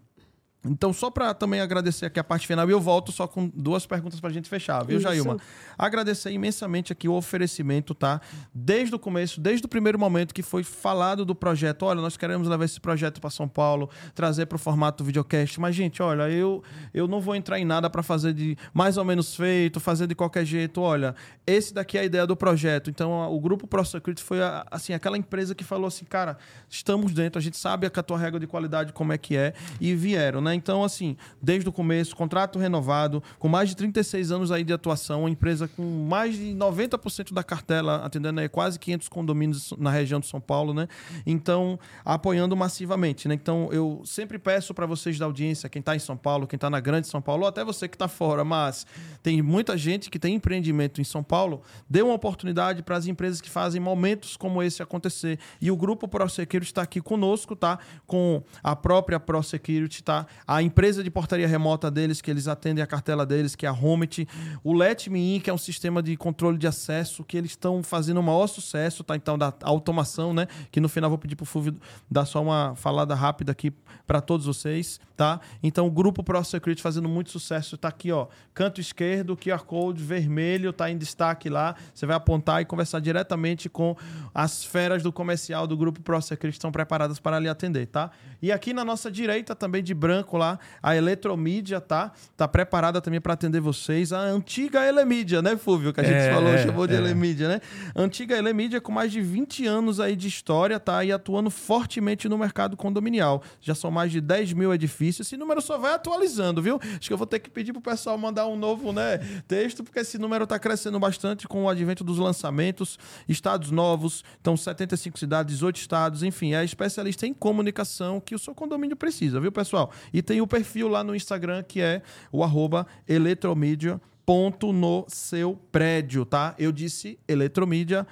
Então, só para também agradecer aqui a parte final, e eu volto só com duas perguntas para a gente fechar, viu, Isso. Jailma? Agradecer imensamente aqui o oferecimento, tá? Desde o começo, desde o primeiro momento que foi falado do projeto, olha, nós queremos levar esse projeto para São Paulo, trazer para o formato videocast, mas, gente, olha, eu, eu não vou entrar em nada para fazer de mais ou menos feito, fazer de qualquer jeito, olha, esse daqui é a ideia do projeto. Então, o grupo ProSecurity foi, assim, aquela empresa que falou assim, cara, estamos dentro, a gente sabe a tua regra de qualidade como é que é, e vieram, né? Então, assim, desde o começo, contrato renovado, com mais de 36 anos aí de atuação, uma empresa com mais de 90% da cartela, atendendo aí quase 500 condomínios na região de São Paulo, né? Então, apoiando massivamente, né? Então, eu sempre peço para vocês da audiência, quem está em São Paulo, quem está na grande São Paulo, ou até você que está fora, mas tem muita gente que tem empreendimento em São Paulo, dê uma oportunidade para as empresas que fazem momentos como esse acontecer. E o grupo ProSecurity está aqui conosco, tá? Com a própria ProSecurity, tá? A empresa de portaria remota deles, que eles atendem a cartela deles, que é a Homit, o Let Me In, que é um sistema de controle de acesso, que eles estão fazendo o maior sucesso, tá? Então, da automação, né? Que no final vou pedir pro Fulvio dar só uma falada rápida aqui para todos vocês, tá? Então, o grupo ProSecurity fazendo muito sucesso, tá aqui, ó, canto esquerdo, QR Code vermelho, tá em destaque lá. Você vai apontar e conversar diretamente com as feras do comercial do grupo ProSecurity que estão preparadas para lhe atender, tá? E aqui na nossa direita também de branco lá lá. A Eletromídia tá, tá preparada também para atender vocês. A antiga Elemídia, né, Fúvio? Que a gente é, falou, chamou de é. Elemídia, né? Antiga Elemídia com mais de 20 anos aí de história, tá aí atuando fortemente no mercado condominial. Já são mais de 10 mil edifícios. Esse número só vai atualizando, viu? Acho que eu vou ter que pedir pro pessoal mandar um novo né, texto, porque esse número tá crescendo bastante com o advento dos lançamentos, estados novos, então 75 cidades, 18 estados, enfim, é especialista em comunicação que o seu condomínio precisa, viu, pessoal? E tem o perfil lá no Instagram que é o arroba eletromídia ponto no seu prédio, tá? Eu disse eletromídia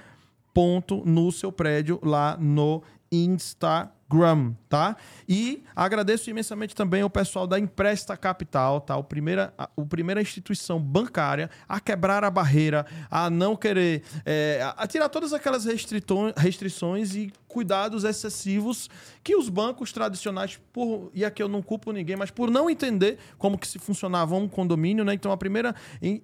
ponto no seu prédio lá no Instagram, tá? E agradeço imensamente também ao pessoal da Empresta Capital, tá? O primeira, a, o primeira instituição bancária a quebrar a barreira, a não querer, é, a tirar todas aquelas restrições e cuidados excessivos que os bancos tradicionais, por, e aqui eu não culpo ninguém, mas por não entender como que se funcionava um condomínio, né? Então a primeira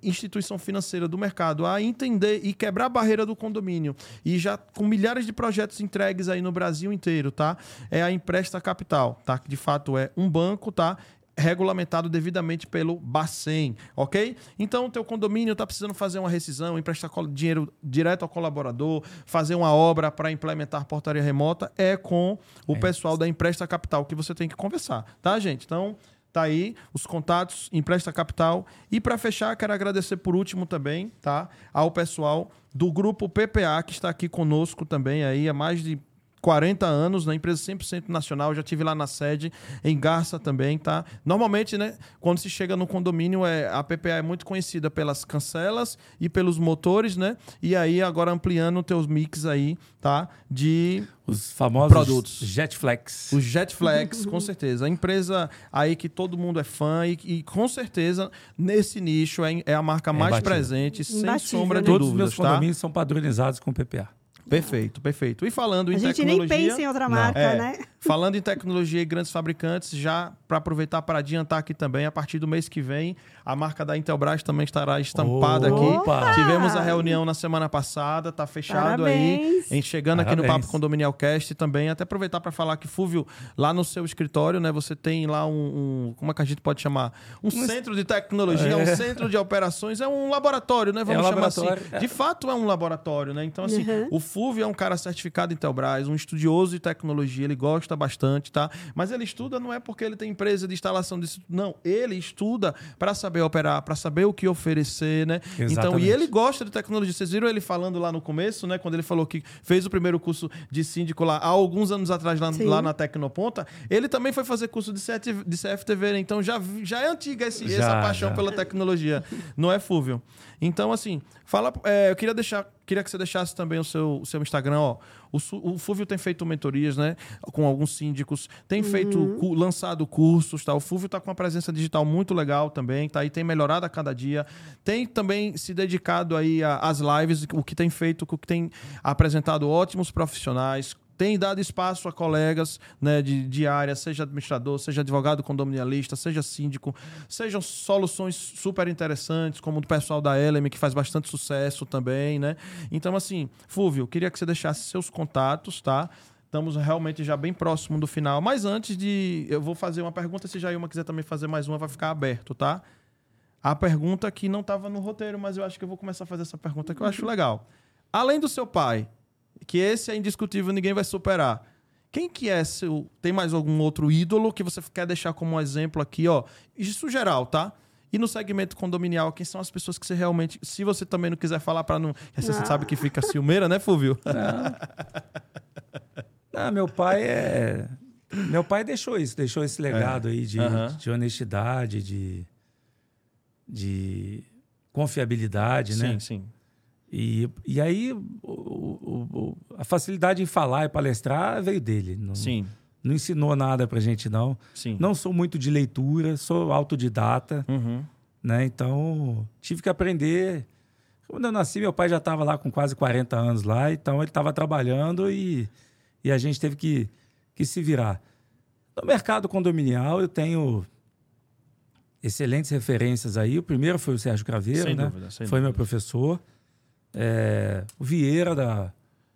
instituição financeira do mercado a entender e quebrar a barreira do condomínio e já com milhares de projetos entregues aí no Brasil inteiro, tá? É a Empresta Capital, tá? Que de fato é um banco, tá? regulamentado devidamente pelo Bacen, ok? Então, o teu condomínio está precisando fazer uma rescisão, emprestar dinheiro direto ao colaborador, fazer uma obra para implementar portaria remota, é com o é. pessoal da Empresta Capital que você tem que conversar, tá, gente? Então, tá aí os contatos, Empresta Capital. E para fechar, quero agradecer por último também, tá, ao pessoal do grupo PPA que está aqui conosco também aí há mais de 40 anos, na empresa 100% nacional, já tive lá na sede, em Garça também, tá? Normalmente, né, quando se chega no condomínio, é, a PPA é muito conhecida pelas cancelas e pelos motores, né? E aí, agora ampliando os teus mix aí, tá? De os famosos produtos. Jetflex. Os Jetflex, (laughs) com certeza. A empresa aí que todo mundo é fã e, e com certeza nesse nicho é, é a marca é mais batida. presente, sem sombra né? de Todos dúvidas. Todos os meus condomínios tá? são padronizados com PPA. Perfeito, perfeito. E falando em a tecnologia... A gente nem pensa em outra marca, é, né? Falando em tecnologia e grandes fabricantes, já para aproveitar para adiantar aqui também, a partir do mês que vem, a marca da Intelbras também estará estampada Opa! aqui. Tivemos a reunião na semana passada, tá fechado Parabéns. aí, chegando Parabéns. aqui no Papo Condominial Cast também. Até aproveitar para falar que, Fúvio, lá no seu escritório, né, você tem lá um, um como é que a gente pode chamar? Um centro de tecnologia, é. um centro de operações, é um laboratório, né? Vamos é um chamar assim. É. De fato é um laboratório, né? Então, assim, uhum. o Fúvio é um cara certificado Intelbras, um estudioso de tecnologia, ele gosta bastante, tá? Mas ele estuda não é porque ele tem empresa de instalação disso. Não, ele estuda para saber operar, para saber o que oferecer, né? Exatamente. Então, e ele gosta de tecnologia. Vocês viram ele falando lá no começo, né? Quando ele falou que fez o primeiro curso de síndico lá há alguns anos atrás, lá, lá na Tecnoponta. Ele também foi fazer curso de, de CFTV, né? Então já, já é antiga esse, já, essa paixão já. pela tecnologia. Não é Fúvio. Então, assim, fala. É, eu queria deixar. Queria que você deixasse também o seu, o seu Instagram, ó. O, o Fúvio tem feito mentorias, né? Com alguns síndicos, tem uhum. feito, lançado cursos, tá? O Fúvio está com uma presença digital muito legal também, tá? E tem melhorado a cada dia. Tem também se dedicado aí às lives, o que tem feito, o que tem apresentado ótimos profissionais, tem dado espaço a colegas né, de, de área, seja administrador, seja advogado condominialista, seja síndico, sejam soluções super interessantes, como o pessoal da Eleme, que faz bastante sucesso também, né? Então, assim, Fúvio, queria que você deixasse seus contatos, tá? Estamos realmente já bem próximo do final. Mas antes de. Eu vou fazer uma pergunta. Se Jailma quiser também fazer mais uma, vai ficar aberto, tá? A pergunta que não estava no roteiro, mas eu acho que eu vou começar a fazer essa pergunta que eu acho legal. Além do seu pai, que esse é indiscutível, ninguém vai superar. Quem que é seu. Tem mais algum outro ídolo que você quer deixar como exemplo aqui, ó? Isso geral, tá? E no segmento condominial, quem são as pessoas que você realmente. Se você também não quiser falar para não. Você não. sabe que fica ciumeira, né, Fulvio? Não. não, meu pai é. Meu pai deixou isso, deixou esse legado é. aí de, uhum. de honestidade, de, de confiabilidade, sim, né? Sim, sim. E, e aí o, o, a facilidade em falar e palestrar veio dele. Não, Sim. Não ensinou nada pra gente, não. Sim. Não sou muito de leitura, sou autodidata. Uhum. Né? Então, tive que aprender. Quando eu nasci, meu pai já estava lá com quase 40 anos lá, então ele estava trabalhando e, e a gente teve que, que se virar. No mercado condominial, eu tenho excelentes referências aí. O primeiro foi o Sérgio Craveiro, sem né? Dúvida, foi dúvida. meu professor. É, o Vieira da,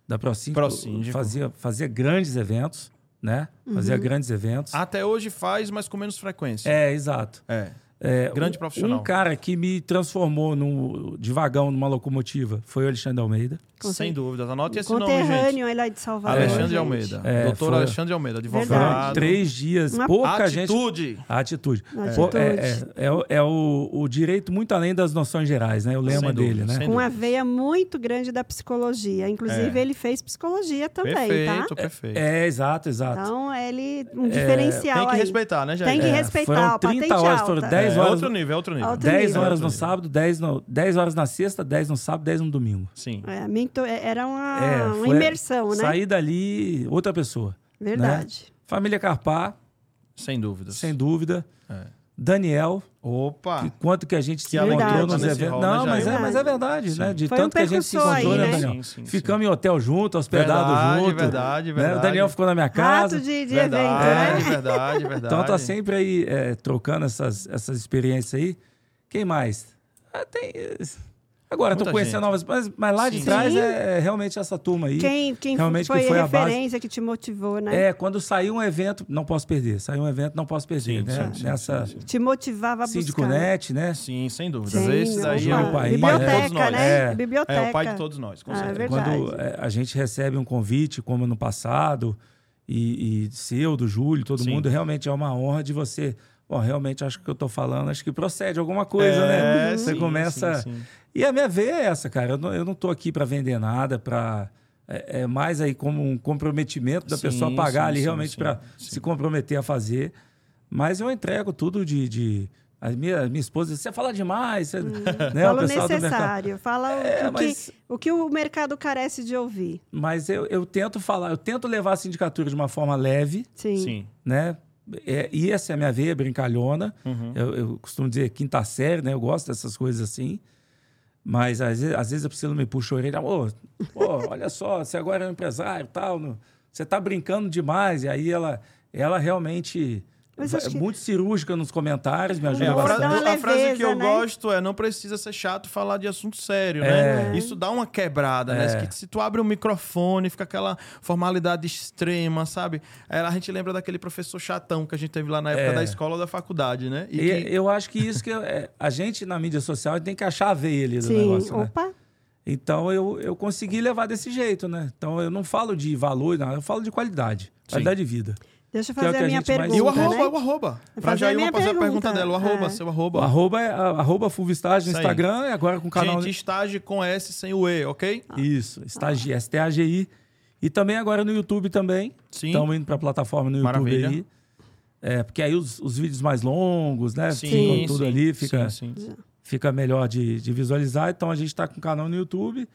da ProSíndico, ProSíndico. Fazia, fazia grandes eventos, né? Fazia uhum. grandes eventos. Até hoje faz, mas com menos frequência. É, exato. É. É, Grande profissional. Um cara que me transformou no, de vagão numa locomotiva foi o Alexandre Almeida. Sem dúvidas. Anote esse nome, gente. Conterrâneo, ele é de Salvador. Alexandre gente. Almeida. É, Doutor foi... Alexandre Almeida, advogado. Verdade. Três dias, Uma... pouca atitude. gente... Atitude. Atitude. É, é, é, é o, o, direito muito além das noções gerais, né? O lema sem dele, dúvida, né? Com uma veia muito grande da psicologia. Inclusive, é. ele fez psicologia também, perfeito, tá? Perfeito, É, exato, exato. Então, ele... Um diferencial Tem que aí. respeitar, né, Jair? Tem que respeitar. Foram 30 horas, alta. foram 10 horas. outro nível, outro nível. 10 horas no sábado, 10, no, 10 horas na sexta, 10 no sábado, 10 no domingo. Sim. É, era uma é, uma imersão, né? Sair dali outra pessoa. Né? Verdade. Né? Família Carpar. Sem dúvida. Sem dúvida. É. Daniel. Opa! Que, quanto que a gente se encontrou nos eventos. Não, mas é, mas é verdade, sim. né? De Foi tanto um que a gente se encontrou, aí, né, Daniel? Sim, sim, Ficamos em hotel junto, hospedado verdade, junto. Verdade, verdade. Né? O Daniel ficou na minha casa. Rato de, de verdade, evento, né? Verdade, verdade, Então tá sempre aí é, trocando essas, essas experiências aí. Quem mais? Ah, tem... Agora, estou conhecendo novas, mas, mas lá Sim. de trás é, é, realmente essa turma aí. Quem, quem realmente foi, que foi a referência a que te motivou, né? É, quando saiu um evento, não posso perder. Saiu um evento, não posso perder. Sim, né? sim, Nessa... Sim, te motivava a Síndico buscar. Net, né? Sim, sem dúvida. Esse daí é o pai, de todos nós. né? É. Biblioteca. É o pai de todos nós, com ah, certeza. É quando é, a gente recebe um convite, como no passado, e, e seu, do Júlio, todo mundo, realmente é uma honra de você bom, realmente acho que eu tô falando, acho que procede alguma coisa, é, né? Você sim, começa. Sim, sim. E a minha veia é essa, cara. Eu não, eu não tô aqui para vender nada, para é, é, mais aí como um comprometimento da sim, pessoa pagar sim, ali sim, realmente para se comprometer a fazer. Mas eu entrego tudo de, de a minha, minha esposa, você fala demais. Você, hum, né, fala o necessário, fala é, o, mas, que, o que o mercado carece de ouvir. Mas eu, eu tento falar, eu tento levar a sindicatura de uma forma leve. Sim. Sim. Né? É, e essa é a minha veia brincalhona. Uhum. Eu, eu, costumo dizer quinta série, né? Eu gosto dessas coisas assim. Mas às vezes, às vezes a Priscila me puxa a orelha. Ô, oh, olha só, você agora é um empresário tal. você tá brincando demais. E aí ela, ela realmente que... Muito cirúrgica nos comentários, me ajuda é, a, frase, a frase que eu né? gosto é: não precisa ser chato falar de assunto sério, é. né? Isso dá uma quebrada, né? é. né? Se tu abre o um microfone, fica aquela formalidade extrema, sabe? a gente lembra daquele professor chatão que a gente teve lá na época é. da escola ou da faculdade, né? E, e que... eu acho que isso que é, a gente na mídia social tem que achar a veia ali do Sim. negócio, né? Opa. Então eu, eu consegui levar desse jeito, né? Então eu não falo de valor, não, eu falo de qualidade, qualidade Sim. de vida. Deixa eu fazer é a, a minha pergunta. Mais... E o arroba, né? o arroba. Pra já ir fazer a pergunta dela. O arroba, é. seu arroba. O arroba é arroba Fulvistage no Instagram e agora com o canal. Gente, estágio com S sem o E, ok? Ah. Isso, estágio, ah. S-T-A-G-I. E também agora no YouTube também. Sim. Estamos indo para a plataforma no YouTube Maravilha. aí. É, porque aí os, os vídeos mais longos, né? Sim, Ficam tudo sim, ali, fica, sim, sim. fica melhor de, de visualizar. Então a gente está com o canal no YouTube.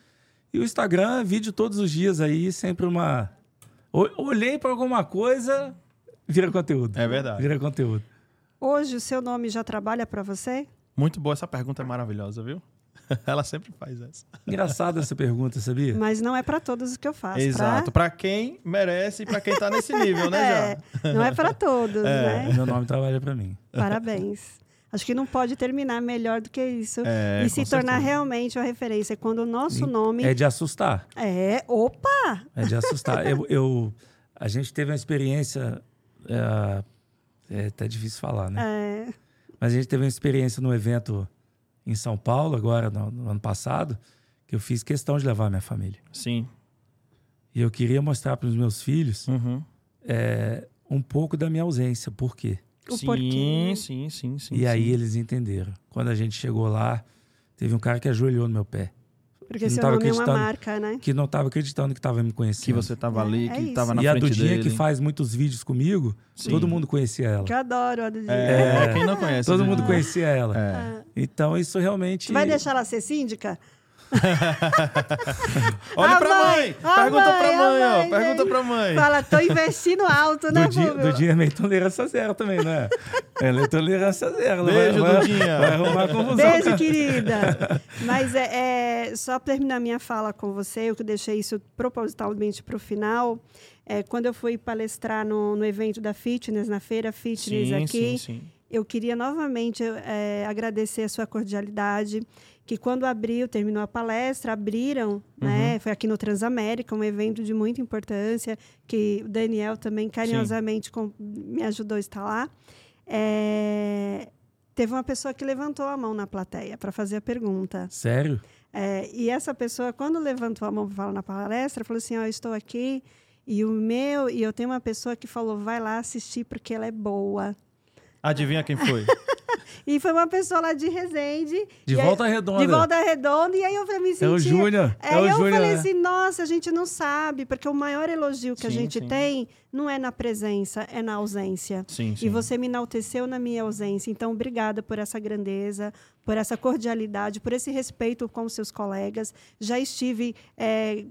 E o Instagram, vídeo todos os dias aí, sempre uma. Olhei para alguma coisa, Vira conteúdo. É verdade. Vira conteúdo. Hoje o seu nome já trabalha para você? Muito boa essa pergunta, é maravilhosa, viu? (laughs) Ela sempre faz essa. Engraçada essa pergunta, sabia? Mas não é para todos o que eu faço. Exato, para quem merece e para quem tá nesse nível, né, (laughs) é, já? Não é para todos, é. né? Meu nome trabalha para mim. Parabéns. Acho que não pode terminar melhor do que isso. É, e se tornar certeza. realmente uma referência. Quando o nosso nome. É de assustar. É, opa! É de assustar. eu, eu, a gente teve uma experiência é, é até difícil falar, né? É. Mas a gente teve uma experiência no evento em São Paulo, agora, no, no, ano passado, que eu fiz questão de levar minha família. Sim. E eu queria mostrar para os meus filhos uhum. é, um pouco da minha ausência. Por quê? O sim, porquê. sim, sim, sim. E sim. aí eles entenderam. Quando a gente chegou lá, teve um cara que ajoelhou no meu pé. Porque seu nome é uma marca, né? Que não estava acreditando que estava me conhecendo. Que você estava ali, é, que estava é na e frente dele. E a Dudinha, que faz muitos vídeos comigo, Sim. todo mundo conhecia ela. Que adoro a Dudinha. É, é, quem não conhece. Todo mundo conhecia ela. É. Então, isso realmente... Vai deixar ela ser síndica? Olha a pra mãe! mãe. Pergunta mãe, pra mãe, ó. Mãe, Pergunta pra mãe. Fala, tô investindo alto, né, Dudinha, Dudinha é meio tolerância zero também, né? Ela é tolerância zero. Beijo, vai, Dudinha. Vai arrumar confusão. Beijo, querida. Mas é, é, só terminar minha fala com você, eu que deixei isso propositalmente pro final. É, quando eu fui palestrar no, no evento da Fitness, na feira Fitness sim, aqui, sim, sim. eu queria novamente é, agradecer a sua cordialidade que quando abriu, terminou a palestra, abriram, né, uhum. né? Foi aqui no Transamérica, um evento de muita importância, que o Daniel também carinhosamente com, me ajudou a estar lá. É, teve uma pessoa que levantou a mão na plateia para fazer a pergunta. Sério? É, e essa pessoa, quando levantou a mão para falar na palestra, falou assim: oh, eu estou aqui e o meu, e eu tenho uma pessoa que falou: vai lá assistir porque ela é boa. Adivinha quem foi? (laughs) E foi uma pessoa lá de Resende. De volta aí, redonda. De volta redonda. E aí eu me senti... É o Júnior. É, é o eu Júnior, falei né? assim, nossa, a gente não sabe. Porque o maior elogio que sim, a gente sim. tem não é na presença, é na ausência. Sim, sim. E você me enalteceu na minha ausência. Então, obrigada por essa grandeza, por essa cordialidade, por esse respeito com os seus colegas. Já estive... É,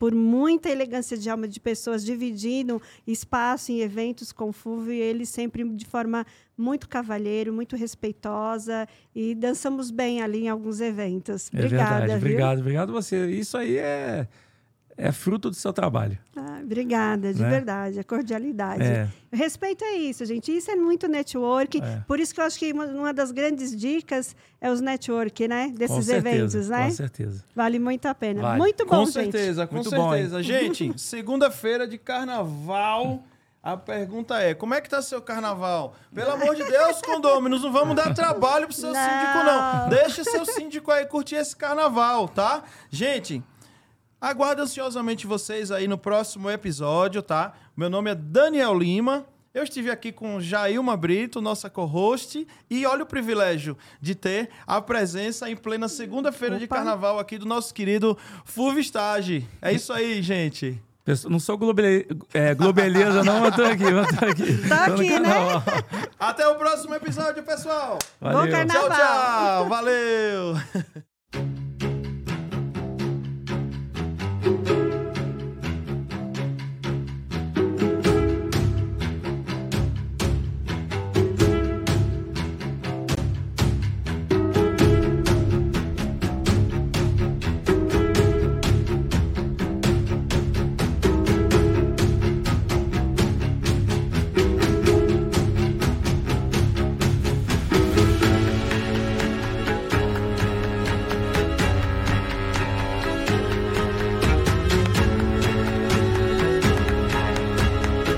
por muita elegância de alma de pessoas dividindo espaço em eventos com Fulvio, e ele sempre de forma muito cavalheiro, muito respeitosa e dançamos bem ali em alguns eventos. É obrigada. Verdade. Obrigado, obrigado você. Isso aí é é fruto do seu trabalho. Ah, obrigada, de né? verdade, a cordialidade. É. Respeito é isso, gente. Isso é muito network. É. Por isso que eu acho que uma, uma, das grandes dicas é os network, né? Desses com eventos, né? Com certeza. Vale muito a pena. Vale. Muito bom, com certeza, Com muito certeza, bom, gente, (laughs) segunda-feira de carnaval. A pergunta é: como é que tá seu carnaval? Pelo amor de Deus, (laughs) condôminos, não vamos dar trabalho pro seu não. síndico, não. Deixa seu síndico aí curtir esse carnaval, tá? Gente, Aguardo ansiosamente vocês aí no próximo episódio, tá? Meu nome é Daniel Lima. Eu estive aqui com Jailma Brito, nossa co-host, e olha o privilégio de ter a presença em plena segunda-feira de carnaval aqui do nosso querido Fuvistage. É isso aí, gente. Não sou globe, é, globeleza, não, mas tô aqui, mas tô aqui. Tá tô aqui, né? Até o próximo episódio, pessoal. Valeu. Bom carnaval. Tchau, tchau. Valeu. (laughs) Thank you.